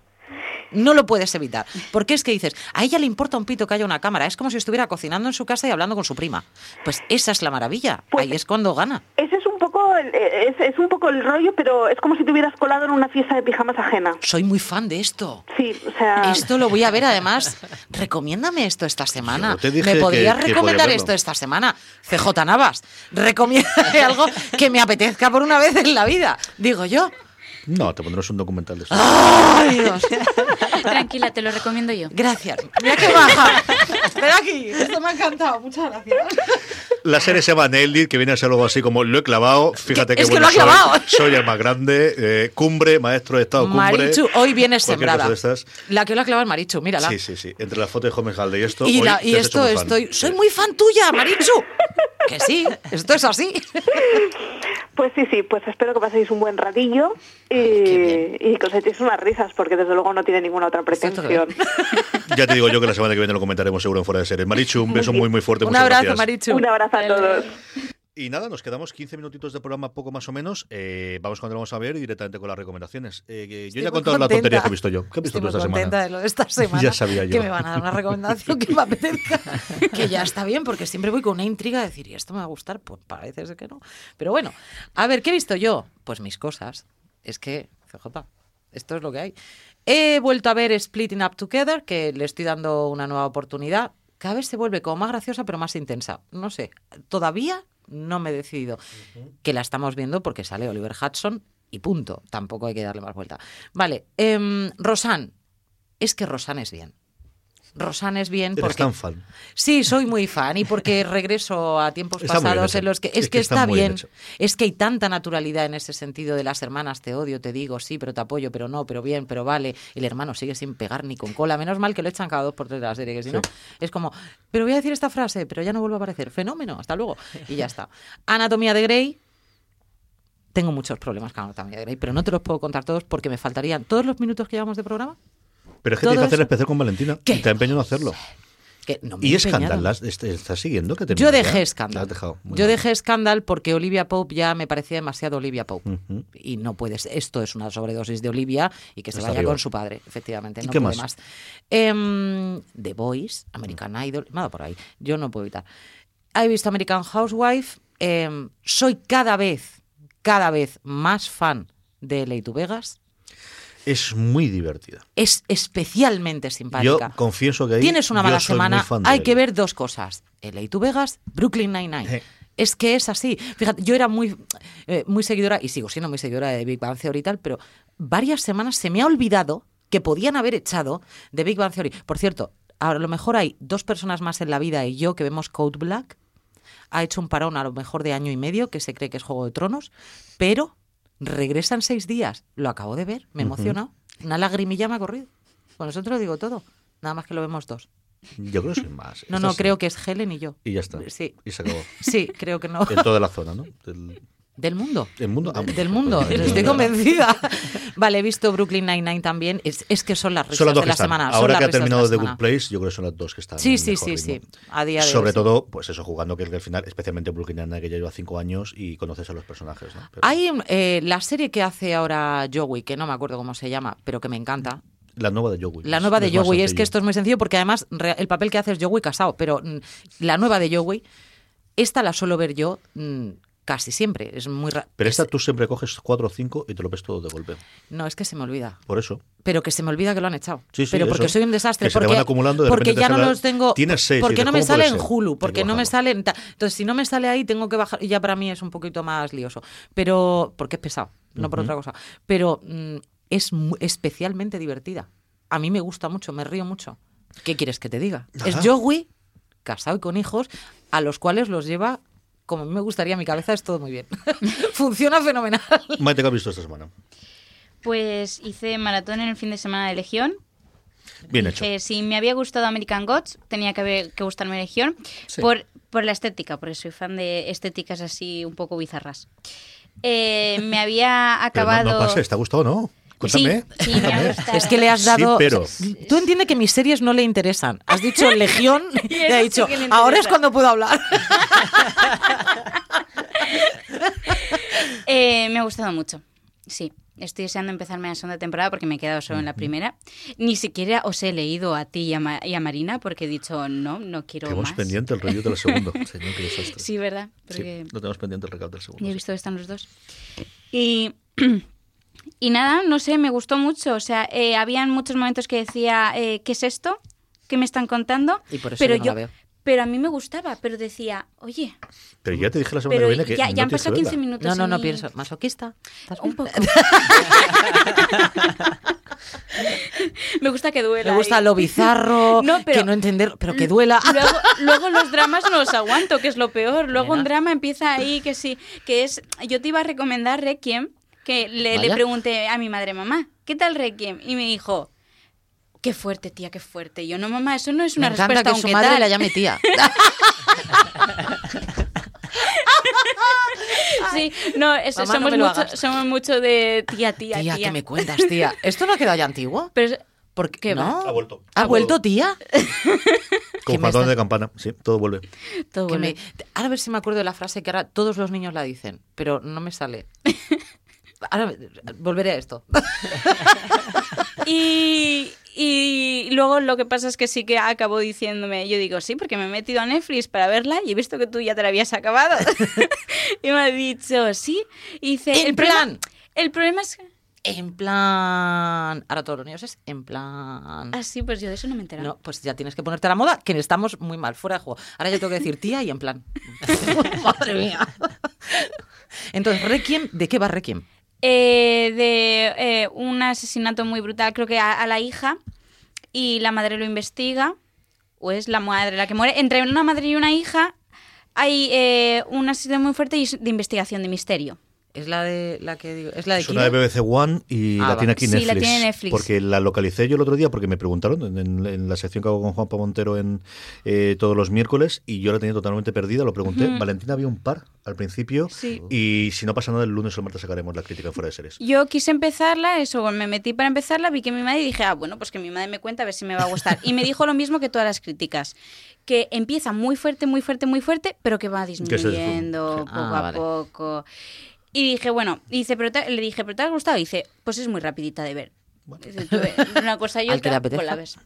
Speaker 2: No lo puedes evitar. Porque es que dices, a ella le importa un pito que haya una cámara. Es como si estuviera cocinando en su casa y hablando con su prima. Pues esa es la maravilla.
Speaker 7: Pues-
Speaker 2: Ahí es cuando gana.
Speaker 7: Ese es un poco el- es, es un poco el rollo, pero es como si te hubieras colado en una fiesta de pijamas ajena.
Speaker 2: Soy muy fan de esto.
Speaker 7: Sí, o sea...
Speaker 2: Esto lo voy a ver además. Recomiéndame esto esta semana.
Speaker 3: Yo te dije
Speaker 2: ¿Me podrías
Speaker 3: que-
Speaker 2: recomendar esto esta semana? CJ Navas, recomiéndame algo que me apetezca por una vez en la vida. Digo yo.
Speaker 3: No, te pondremos un documental de eso.
Speaker 2: ¡Ay, Dios!
Speaker 4: Tranquila, te lo recomiendo yo.
Speaker 2: Gracias. Mira qué baja. Espera aquí. Esto me ha encantado. Muchas gracias.
Speaker 3: La serie se llama Nailed que viene a ser algo así como lo he clavado. Fíjate
Speaker 2: Que-
Speaker 3: que
Speaker 2: es que
Speaker 3: bueno soy.
Speaker 2: clavado.
Speaker 3: Soy el más grande. eh, cumbre, maestro de estado, cumbre.
Speaker 2: Marichu, hoy vienes sembrada.
Speaker 3: cosa de estas.
Speaker 2: La que lo ha clavado es Marichu, mírala.
Speaker 3: Sí, sí, sí. Entre la foto de Homer Halde y esto.
Speaker 2: Y,
Speaker 3: hoy
Speaker 2: la-
Speaker 3: te
Speaker 2: y
Speaker 3: has hecho
Speaker 2: esto
Speaker 3: muy fan.
Speaker 2: estoy. Soy muy fan tuya, Marichu. Que sí, esto es así.
Speaker 7: Pues sí, sí, pues espero que paséis un buen ratillo y, y que os echéis unas risas, porque desde luego no tiene ninguna otra pretensión.
Speaker 3: Ya te digo yo que la semana que viene lo comentaremos seguro en fuera de serie. Marichu, un beso muy, muy fuerte.
Speaker 2: Un abrazo,
Speaker 3: gracias.
Speaker 2: Marichu.
Speaker 7: Un abrazo a todos.
Speaker 3: Y nada, nos quedamos 15 minutitos de programa, poco más o menos. Eh, vamos cuando vamos a ver y directamente con las recomendaciones. Eh, yo ya he contado la tontería que he visto yo. ¿Qué has visto
Speaker 2: Estoy
Speaker 3: tú esta
Speaker 2: contenta
Speaker 3: semana?
Speaker 2: de lo de esta semana.
Speaker 3: Ya sabía yo.
Speaker 2: Que me van a dar una recomendación que me apetezca. que ya está bien, porque siempre voy con una intriga de decir, ¿y esto me va a gustar? Pues parece que no. Pero bueno, a ver, ¿qué he visto yo? Pues mis cosas. Es que, CJ, esto es lo que hay. He vuelto a ver Splitting Up Together, que le estoy dando una nueva oportunidad. Cada vez se vuelve como más graciosa, pero más intensa. No sé, todavía no me he decidido. Que la estamos viendo porque sale Oliver Hudson y punto. Tampoco hay que darle más vuelta. Vale, em, Rosanne. Es que Rosanne es bien. Rosanne es bien
Speaker 3: Eres
Speaker 2: porque...
Speaker 3: tan fan.
Speaker 2: Sí, soy muy fan y porque regreso a tiempos
Speaker 3: Está muy bien
Speaker 2: pasados en los que es,
Speaker 3: Es
Speaker 2: que,
Speaker 3: que está bien.
Speaker 2: Es que hay tanta naturalidad en ese sentido de las hermanas, te odio, te digo, sí, pero te apoyo, pero no, pero bien, pero vale. El hermano sigue sin pegar ni con cola. Menos mal que lo echan cada dos por tres de la serie, que si no, es como, pero voy a decir esta frase, pero ya no vuelvo a aparecer. Fenómeno, hasta luego. Y ya está. Anatomía de Grey. Tengo muchos problemas con Anatomía de Grey, pero no te los puedo contar todos porque me faltarían todos los minutos que llevamos de programa.
Speaker 3: Pero es que tienes que hacer el especial con Valentina.
Speaker 2: ¿Qué?
Speaker 3: Y te empeño en hacerlo.
Speaker 2: Que no me
Speaker 3: ¿Y. Scandal? ¿las- est- ¿Estás siguiendo? que
Speaker 2: Yo
Speaker 3: termina ya?
Speaker 2: dejé
Speaker 3: La
Speaker 2: Scandal. Yo
Speaker 3: mal.
Speaker 2: dejé Scandal porque Olivia Pope ya me parecía demasiado Olivia Pope. Y no puedes. Esto es una sobredosis de Olivia y que se
Speaker 3: Está
Speaker 2: vaya
Speaker 3: arriba.
Speaker 2: con su padre, efectivamente.
Speaker 3: ¿Y
Speaker 2: no
Speaker 3: qué
Speaker 2: puede
Speaker 3: más?
Speaker 2: más. Em, The Voice, American Idol, nada por ahí. Yo no puedo evitar. He visto American Housewife. em, soy cada vez, cada vez más fan de to Vegas.
Speaker 3: Es muy divertida.
Speaker 2: Es especialmente
Speaker 3: Yo
Speaker 2: simpática.
Speaker 3: confieso que ahí
Speaker 2: Tienes una
Speaker 3: yo
Speaker 2: mala semana, hay que ver dos cosas. LA to Vegas, Brooklyn Nine-Nine.
Speaker 3: Eh.
Speaker 2: Es que es así. Fíjate, yo era muy, eh, muy seguidora, y sigo siendo muy seguidora de Big Bang Theory y tal, pero varias semanas se me ha olvidado que podían haber echado de Big Bang Theory. Por cierto, a lo mejor hay dos personas más en la vida y yo que vemos Code Black. Ha hecho un parón a lo mejor de año y medio, que se cree que es Juego de Tronos, pero regresan seis días. Lo acabo de ver, me he emocionado. Una lagrimilla me ha corrido. Con te lo digo todo. Nada más que lo vemos dos.
Speaker 3: Yo creo que soy más.
Speaker 2: No,
Speaker 3: Esta
Speaker 2: no,
Speaker 3: sí.
Speaker 2: creo que es Helen y yo.
Speaker 3: Y ya está.
Speaker 2: Sí.
Speaker 3: Y se acabó.
Speaker 2: Sí, creo que no.
Speaker 3: En toda la zona, ¿no? Del
Speaker 2: mundo.
Speaker 3: del mundo. Ah,
Speaker 2: Del mundo, estoy convencida. Vale, he visto Brooklyn Nine-Nine también. Es, es que son las risas
Speaker 3: Son las dos
Speaker 2: de
Speaker 3: que
Speaker 2: la semana.
Speaker 3: Ahora que ha terminado The Good. Place, yo creo que son las dos que están.
Speaker 2: Sí, sí, sí,
Speaker 3: ritmo.
Speaker 2: sí. A día de hoy,
Speaker 3: Sobre
Speaker 2: sí.
Speaker 3: todo, pues eso, jugando que al final, especialmente Brooklyn Nine-Nine, que ya lleva cinco años y conoces a los personajes, ¿no? Pero
Speaker 2: Hay eh, la serie que hace ahora Joey, que no me acuerdo cómo se llama, pero que me encanta.
Speaker 3: la nueva de Joey.
Speaker 2: La nueva de
Speaker 3: es
Speaker 2: Joey es que esto es muy sencillo porque además el papel que hace es Joey casado, pero mm, la nueva de Joey, esta la suelo ver yo mm, casi siempre. Es muy ra-
Speaker 3: Pero esta
Speaker 2: es-
Speaker 3: tú siempre coges cuatro o cinco y te lo ves todo de golpe.
Speaker 2: No, es que se me olvida.
Speaker 3: Por eso.
Speaker 2: Pero que se me olvida que lo han echado.
Speaker 3: Sí, sí,
Speaker 2: pero porque
Speaker 3: eso.
Speaker 2: soy un desastre.
Speaker 3: Que se te
Speaker 2: porque
Speaker 3: van acumulando, de
Speaker 2: porque ya no los tengo.
Speaker 3: Tienes seis,
Speaker 2: Porque no me
Speaker 3: ¿cómo puede
Speaker 2: sale en? Hulu. Porque
Speaker 3: que
Speaker 2: no me sale. en Entonces, si no me sale ahí, tengo que bajar. Y ya para mí es un poquito más lioso. Pero. Porque es pesado, no por otra cosa. Pero mm, es especialmente divertida. A mí me gusta mucho, me río mucho. ¿Qué quieres que te diga? Es
Speaker 3: Nada.
Speaker 2: Joey, casado y con hijos, a los cuales los lleva. Como a mí me gustaría, mi cabeza es todo muy bien. Funciona fenomenal.
Speaker 3: Maite, ¿qué has visto esta semana?
Speaker 4: Pues hice maratón en el fin de semana de Legión.
Speaker 3: Bien hecho.
Speaker 4: Dije, si me había gustado American Gods, tenía que, haber- que gustarme Legión.
Speaker 3: Sí.
Speaker 4: Por, por la estética, porque soy fan de estéticas así un poco bizarras. Eh, me había
Speaker 3: Pero no-
Speaker 4: acabado...
Speaker 3: no, pases, ¿te ha gustado no? Cuéntame.
Speaker 4: Sí, sí, me ha.
Speaker 2: Es que le has
Speaker 3: Sí,
Speaker 2: dado.
Speaker 3: pero-
Speaker 2: o sea, Tú entiendes que mis series no le interesan. Has dicho Legión y, ha
Speaker 4: sí
Speaker 2: dicho, ahora es
Speaker 4: interesa".
Speaker 2: cuando puedo hablar.
Speaker 4: Eh, me ha gustado mucho. Sí. Estoy deseando empezarme la segunda temporada porque me he quedado solo en la primera. Ni siquiera os he leído a ti y a, Ma- y a Marina porque he dicho no, no quiero
Speaker 3: Tenemos
Speaker 4: más.
Speaker 3: pendiente el review del segundo. Señor, qué desastre.
Speaker 4: Sí, ¿verdad?
Speaker 3: Sí,
Speaker 4: Porque
Speaker 3: no tenemos pendiente el recap del segundo.
Speaker 4: ya he
Speaker 3: sí.
Speaker 4: visto que están los dos. Y, y nada, no sé, me gustó mucho. O sea, eh, habían muchos momentos que decía, eh, ¿qué es esto? ¿Qué me están contando?
Speaker 2: Y por eso
Speaker 4: pero
Speaker 2: yo no la veo.
Speaker 4: Pero a mí me gustaba, pero decía, oye,
Speaker 3: Pero ya te dije la semana
Speaker 4: pero
Speaker 3: que viene que
Speaker 4: ya,
Speaker 3: no
Speaker 4: ya han pasado 15
Speaker 3: verla.
Speaker 4: minutos.
Speaker 2: No, no, no
Speaker 4: y-
Speaker 2: pienso. ¿Masoquista? ¿Estás
Speaker 4: Un poco. me gusta que duela.
Speaker 2: Me gusta
Speaker 4: y-
Speaker 2: lo bizarro,
Speaker 4: No, pero-
Speaker 2: que no entender, pero que duela.
Speaker 4: Luego, luego los dramas no los aguanto, que es lo peor. Luego
Speaker 2: Mira.
Speaker 4: un drama empieza ahí, que sí, que es... Yo te iba a recomendar Requiem, que le, pregunté a mi madre, mamá, ¿qué tal Requiem? Y me dijo, qué fuerte, tía, qué fuerte. Y yo, no, mamá, eso no es
Speaker 2: Me
Speaker 4: una
Speaker 2: encanta
Speaker 4: respuesta
Speaker 2: que su madre
Speaker 4: tal".
Speaker 2: la llame tía.
Speaker 4: Sí, no,
Speaker 2: Mamá, no
Speaker 4: somos,
Speaker 2: me lo
Speaker 4: mucho, somos mucho de tía, tía,
Speaker 2: Tía,
Speaker 4: tía.
Speaker 2: ¿qué me cuentas, tía? ¿Esto no ha quedado ya antiguo?
Speaker 4: Pero es-
Speaker 2: ¿Por qué
Speaker 4: ¿Qué
Speaker 2: no?
Speaker 3: Ha vuelto.
Speaker 2: ¿Ha vuelto, tía?
Speaker 3: Con
Speaker 2: ¿Qué me estás-
Speaker 3: de campana. Sí, todo vuelve.
Speaker 4: todo vuelve.
Speaker 2: me- Ahora a ver si me acuerdo de la frase que ahora todos los niños la dicen, pero no me sale. Ahora volveré a esto.
Speaker 4: Y, y luego lo que pasa es que sí que acabó diciéndome, yo digo, sí, porque me he metido a Netflix para verla y he visto que tú ya te la habías acabado. y me ha dicho, sí. Y dice,
Speaker 2: En
Speaker 4: el problema-
Speaker 2: plan.
Speaker 4: el problema es que...
Speaker 2: En plan. Ahora todos los niños es en plan.
Speaker 4: Ah, sí, pues yo de eso no me he enterado.
Speaker 2: No, pues ya tienes que ponerte a la moda, que estamos muy mal, fuera de juego. Ahora yo tengo que decir tía y en plan. Madre mía. Entonces, Requiem, ¿de qué va Requiem?
Speaker 4: Eh, de eh, un asesinato muy brutal, creo que a, la hija, y la madre lo investiga, o es la madre la que muere. Entre una madre y una hija hay eh, un asesinato muy fuerte y de investigación, de misterio.
Speaker 2: Es la de la que digo, es la de
Speaker 3: Es una de? BBC One y
Speaker 2: Ah,
Speaker 3: la tiene aquí
Speaker 4: Sí,
Speaker 3: Netflix.
Speaker 4: la tiene Netflix.
Speaker 3: Porque la localicé yo el otro día porque me preguntaron en, en- en la sección que hago con Juanpa Montero en eh, todos los miércoles y yo la tenía totalmente perdida. Lo pregunté. Valentina había un par al principio
Speaker 4: Sí.
Speaker 3: y si no pasa nada el lunes o el martes sacaremos la crítica fuera de series.
Speaker 4: Yo quise empezarla, eso, me metí para empezarla, vi que mi madre y dije, ah, bueno, pues que mi madre me cuenta a ver si me va a gustar. Y me dijo lo mismo que todas las críticas, que empieza muy fuerte, muy fuerte, muy fuerte, pero que va disminuyendo poco
Speaker 2: Ah,
Speaker 4: a
Speaker 2: vale.
Speaker 4: poco. Y dije, bueno, y dice, pero te- le dije, ¿pero te ha gustado? Y dice, pues es muy rapidita de ver. Ves Una cosa y
Speaker 2: Al que le
Speaker 4: otra, pues la ves.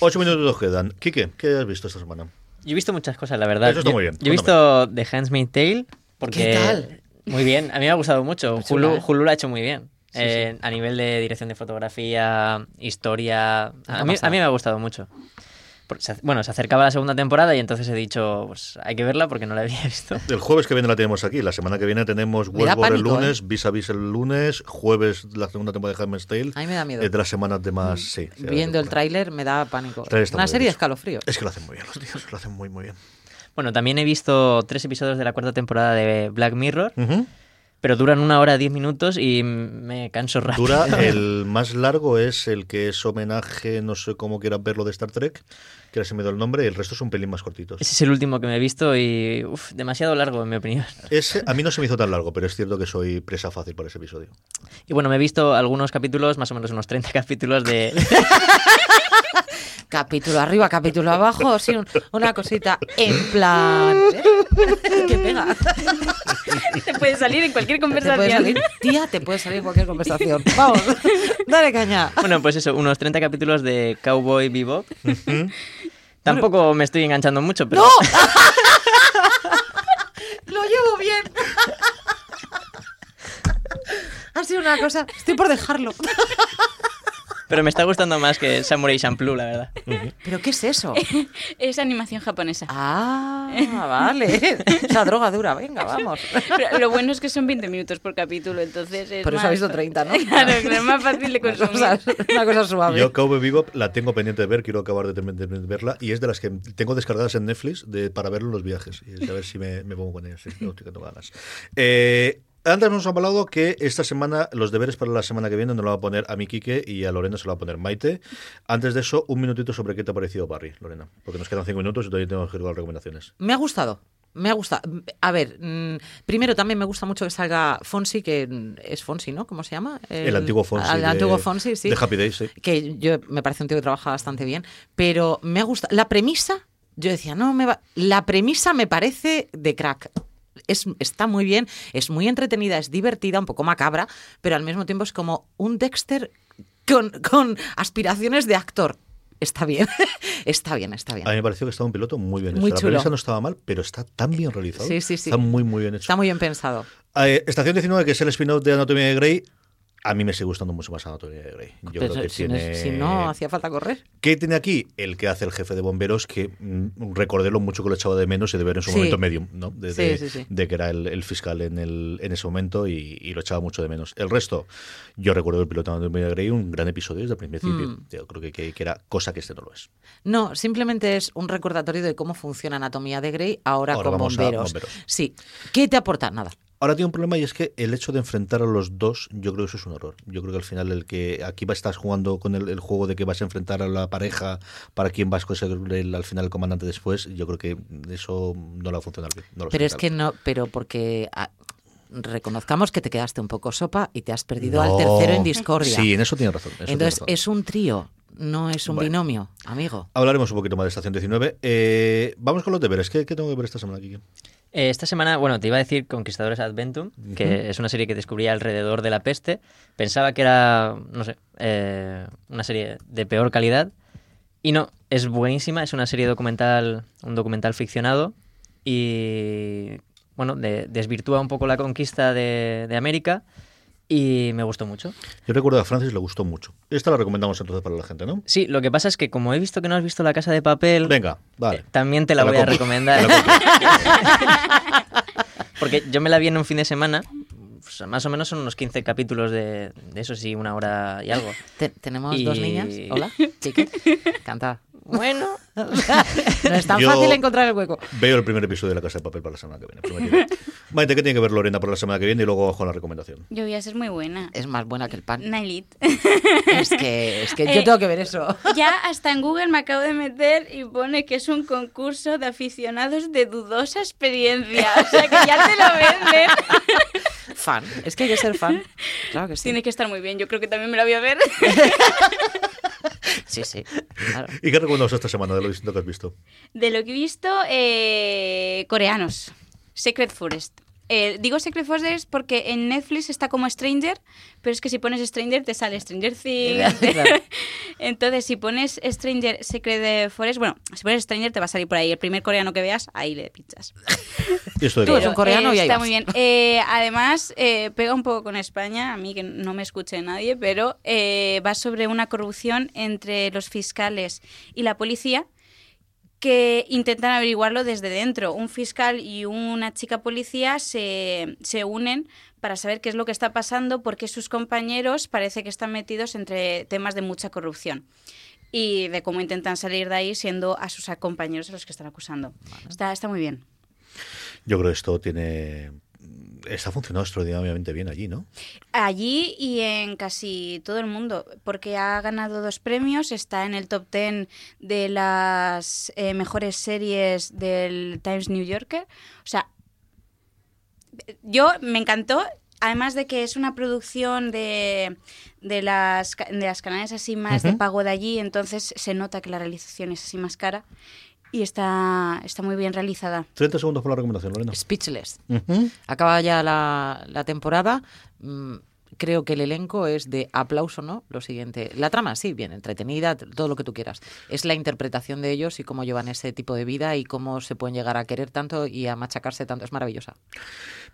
Speaker 3: Ocho minutos nos quedan. Quique, ¿qué has visto esta semana?
Speaker 5: Yo he visto muchas cosas, la verdad.
Speaker 3: Eso está
Speaker 5: Yo-
Speaker 3: muy bien,
Speaker 5: Yo he visto The Handmaid's Tale porque...
Speaker 2: ¿Qué tal?
Speaker 5: Muy bien, a mí me ha gustado mucho.
Speaker 2: Chula,
Speaker 5: Hulu. Hulu lo ha hecho muy bien. Eh, A nivel de dirección de fotografía, historia... A mí, a mí me ha gustado mucho. Bueno, se acercaba la segunda temporada y entonces he dicho, pues hay que verla porque no la había visto.
Speaker 3: El jueves que viene la tenemos aquí. La semana que viene tenemos Westworld el
Speaker 2: pánico,
Speaker 3: lunes, Vis a Vis el lunes, jueves la segunda temporada de Handmaid's Tale.
Speaker 2: A mí me da miedo.
Speaker 3: Es de las semanas de más. Sí, sí,
Speaker 2: Viendo el tráiler me da pánico. Una serie de escalofríos.
Speaker 3: Es que lo hacen muy bien los tíos, lo hacen muy, muy bien.
Speaker 5: Bueno, también he visto tres episodios de la cuarta temporada de Black Mirror,
Speaker 3: Ujú.
Speaker 5: Pero duran una hora diez minutos y me canso rápido.
Speaker 3: Dura, el más largo es el que es homenaje, no sé cómo quieran verlo, de Star Trek, que ahora se me dio el nombre, y el resto son un pelín más cortitos.
Speaker 5: Ese es el último que me he visto y uf, demasiado largo en mi opinión.
Speaker 3: Ese a mí no se me hizo tan largo, pero es cierto que soy presa fácil para ese episodio.
Speaker 5: Y bueno, me he visto algunos capítulos, más o menos unos 30 capítulos de...
Speaker 2: Capítulo arriba, capítulo abajo, sí, un- una cosita en plan. ¿eh? que pega.
Speaker 4: Te puede salir en cualquier
Speaker 2: Te puede
Speaker 4: conversación.
Speaker 2: salir, tía, te puede salir en cualquier conversación. Vamos, dale caña.
Speaker 5: Bueno, pues eso, unos 30 capítulos de Cowboy Bebop. Tampoco me estoy enganchando mucho, pero...
Speaker 2: ¡No! Lo llevo bien. Ha sido una cosa. Estoy por dejarlo.
Speaker 5: Pero me está gustando más que Samurai Champloo, la verdad.
Speaker 2: ¿Pero qué es eso?
Speaker 4: Es animación japonesa.
Speaker 2: Ah, vale. Esa droga dura, venga, vamos.
Speaker 4: Pero lo bueno es que son 20 minutos por capítulo, entonces es
Speaker 2: Por eso
Speaker 4: más
Speaker 2: ha visto 30, ¿no?
Speaker 4: Claro, claro, es más fácil de
Speaker 2: Una
Speaker 4: consumir.
Speaker 2: cosa, una cosa suave.
Speaker 3: Yo Cowboy Bebop la tengo pendiente de ver, quiero acabar de, de- de verla, y es de las que tengo descargadas en Netflix de, para verlo en los viajes, y a ver si me, me pongo con ellas, tengo ganas. Eh, antes hemos hablado que esta semana, los deberes para la semana que viene nos lo va a poner a mi Quique y a Lorena se lo va a poner Maite. Antes de eso, un minutito sobre qué te ha parecido Barry, Lorena, porque nos quedan cinco minutos y todavía tengo que las recomendaciones.
Speaker 2: Me ha gustado. Me ha gustado. A ver, mm, primero también me gusta mucho que salga Fonsi, que es Fonsi, ¿no? ¿Cómo se llama?
Speaker 3: El, antiguo Fonsi.
Speaker 2: El
Speaker 3: de-
Speaker 2: antiguo Fonsi, sí.
Speaker 3: De Happy Days, sí.
Speaker 2: que yo me parece un tío que trabaja bastante bien, pero me ha gustado. La premisa, yo decía, no, me va. La premisa me parece de crack. Es, está muy bien, es muy entretenida, es divertida, un poco macabra, pero al mismo tiempo es como un Dexter con, con aspiraciones de actor. Está bien, está bien, está bien.
Speaker 3: A mí me pareció que estaba un piloto muy bien
Speaker 2: Muy
Speaker 3: hecho.
Speaker 2: chulo.
Speaker 3: La premisa no estaba mal, pero está tan bien realizado.
Speaker 2: Sí, sí, sí.
Speaker 3: Está muy, muy bien hecho.
Speaker 2: Está muy bien pensado.
Speaker 3: Eh, Estación 19, que es el spin-off de Anatomía de Grey, a mí me sigue gustando mucho más Anatomía de Grey. Yo
Speaker 2: Pero
Speaker 3: creo que
Speaker 2: si,
Speaker 3: tiene...
Speaker 2: no, si no hacía falta correr.
Speaker 3: ¿Qué tiene aquí? El que hace el jefe de bomberos, que mm, recordé lo mucho que lo echaba de menos y de ver en su
Speaker 2: Sí.
Speaker 3: momento medium, ¿no? De,
Speaker 2: Sí, sí, sí.
Speaker 3: de que era el, el fiscal en, el, en ese momento y, y lo echaba mucho de menos. El resto, yo recuerdo el piloto de Anatomía de Grey, un gran episodio desde el principio.
Speaker 2: Mm.
Speaker 3: Yo creo que, que- que era cosa que este no lo es.
Speaker 2: No, simplemente es un recordatorio de cómo funciona Anatomía de Grey ahora,
Speaker 3: Ahora
Speaker 2: con bomberos.
Speaker 3: bomberos.
Speaker 2: Sí. ¿Qué te aporta? Nada.
Speaker 3: Ahora tiene un problema y es que el hecho de enfrentar a los dos, yo creo que eso es un error. Yo creo que al final el que aquí estás jugando con el, el juego de que vas a enfrentar a la pareja para quien vas a ser el- al final el comandante después, yo creo que eso no lo va a funcionar bien. no
Speaker 2: Pero es que no, pero porque ah, reconozcamos que te quedaste un poco sopa y te has perdido al tercero en discordia.
Speaker 3: Sí, en eso tiene razón. tiene
Speaker 2: Entonces
Speaker 3: razón.
Speaker 2: es un trío, no es un
Speaker 3: Bueno.
Speaker 2: binomio, amigo.
Speaker 3: Hablaremos un poquito más de Estación 19. Eh, vamos con los deberes. ¿Qué, qué tengo que ver esta semana, Kike?
Speaker 5: Eh, Esta semana, bueno, te iba a decir Conquistadores Adventum, que es una serie que descubrí alrededor de la peste. Pensaba que era, no sé, eh, una serie de peor calidad. Y no, es buenísima, es una serie documental, un documental ficcionado. Y, bueno, de- desvirtúa un poco la conquista de, de América. Y me gustó mucho.
Speaker 3: Yo recuerdo que a Francis le gustó mucho. Esta la recomendamos entonces para la gente, ¿no?
Speaker 5: Sí, lo que pasa es que como he visto que no has visto La Casa de Papel,
Speaker 3: Venga, vale.
Speaker 5: eh, también te la
Speaker 3: Te la
Speaker 5: voy a recomendar. Porque yo me la vi en un fin de semana. pues, más o menos son unos 15 capítulos de, de eso, sí, una hora y algo.
Speaker 2: Te- tenemos
Speaker 5: Y-
Speaker 2: dos niñas. Hola, chique. Canta.
Speaker 5: Bueno,
Speaker 2: no es tan
Speaker 3: Yo-
Speaker 2: fácil encontrar el hueco.
Speaker 3: Veo el primer episodio de La Casa de Papel para la semana que viene. Maite, ¿qué tiene que ver Lorena para la semana que viene? Y luego con la recomendación.
Speaker 4: Yo voy a ser muy buena.
Speaker 2: Es más buena que el pan.
Speaker 4: Nailit.
Speaker 2: Es que, es que yo
Speaker 4: Eh,
Speaker 2: tengo que ver eso.
Speaker 4: Ya hasta en Google me acabo de meter y pone que es un concurso de aficionados de dudosa experiencia. O sea que ya te lo venden.
Speaker 2: Fan. Es que hay que ser fan. Claro que sí.
Speaker 4: Tiene que estar muy bien. Yo creo que también me la voy a ver.
Speaker 2: Sí, sí. Claro.
Speaker 3: ¿Y qué recomendamos esta semana de lo distinto que has visto?
Speaker 4: De lo que he visto, eh, coreanos. Secret Forest. Eh, digo Secret Forest porque en Netflix está como Stranger, pero es que si pones Stranger te sale Stranger Things.
Speaker 2: Claro.
Speaker 4: Entonces, si pones Stranger Secret Forest, bueno, si pones Stranger te va a salir por ahí. El primer coreano que veas, ahí le pinchas.
Speaker 3: Y esto de
Speaker 2: Tú eres un coreano y ahí
Speaker 4: está
Speaker 2: vas.
Speaker 4: muy bien. Eh, además, eh, pega un poco con España, a mí que no me escuche nadie, pero eh, va sobre una corrupción entre los fiscales y la policía que intentan averiguarlo desde dentro. Un fiscal y una chica policía se, se unen para saber qué es lo que está pasando porque sus compañeros parece que están metidos entre temas de mucha corrupción y de cómo intentan salir de ahí siendo a sus compañeros a los que están acusando. Está, está muy bien.
Speaker 3: Yo creo que esto tiene está funcionando extraordinariamente bien allí, ¿no?
Speaker 4: Allí y en casi todo el mundo, porque ha ganado dos premios, está en el top ten de las eh, mejores series del Times New Yorker. O sea, yo me encantó, además de que es una producción de, de, las, de las canales así más de pago de allí, entonces se nota que la realización es así más cara y está, está muy bien realizada.
Speaker 3: 30 segundos por la recomendación, Lorena.
Speaker 2: Speechless. Acaba ya la, la temporada. Mm, creo que el elenco es de aplauso, ¿no? Lo siguiente. La trama, sí, bien, entretenida, todo lo que tú quieras. Es la interpretación de ellos y cómo llevan ese tipo de vida y cómo se pueden llegar a querer tanto y a machacarse tanto. Es maravillosa.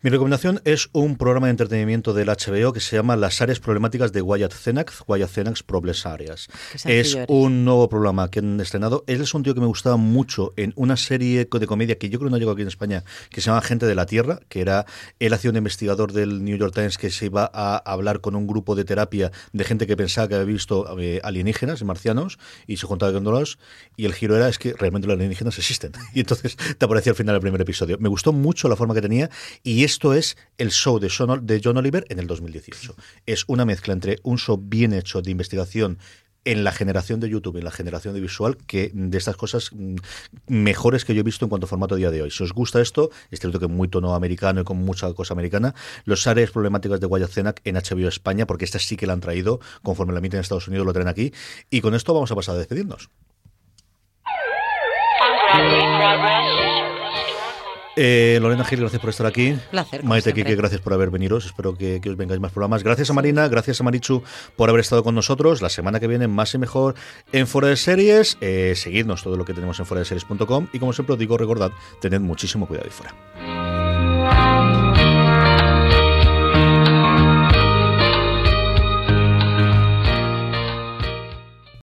Speaker 3: Mi recomendación es un programa de entretenimiento del HBO que se llama Las áreas problemáticas de Wyatt Cenac, Wyatt Cenac's Problems Areas. Es un nuevo programa que han estrenado. Él es un tío que me gustaba mucho en una serie de comedia que yo creo no llegó aquí en España, que se llama Gente de la Tierra, que era él hacía un investigador del New York Times que se iba a hablar con un grupo de terapia de gente que pensaba que había visto eh, alienígenas, marcianos, y se juntaba con los y el giro era es que realmente los alienígenas existen. Y entonces te aparecía al final el primer episodio. Me gustó mucho la forma que tenía y esto es el show de John Oliver en el 2018. Es una mezcla entre un show bien hecho de investigación en la generación de YouTube, en la generación de visual, que de estas cosas mm, mejores que yo he visto en cuanto a formato a día de hoy. Si os gusta esto, es cierto que muy tono americano y con mucha cosa americana, los áreas problemáticas de Wyatt en HBO España, porque esta sí que la han traído, conforme la emiten en Estados Unidos, lo traen aquí. Y con esto vamos a pasar a despedirnos. Eh, Lorena Gil, gracias por estar aquí.
Speaker 2: Placer.
Speaker 3: Maite Kike, gracias por haber venido. Espero que, os vengáis más programas. Gracias a Marina, gracias a Marichu por haber estado con nosotros. La semana que viene, más y mejor en Fuera de Series. Eh, seguidnos todo lo que tenemos en fuera de series.com. Y como siempre os digo, recordad, tened muchísimo cuidado ahí fuera.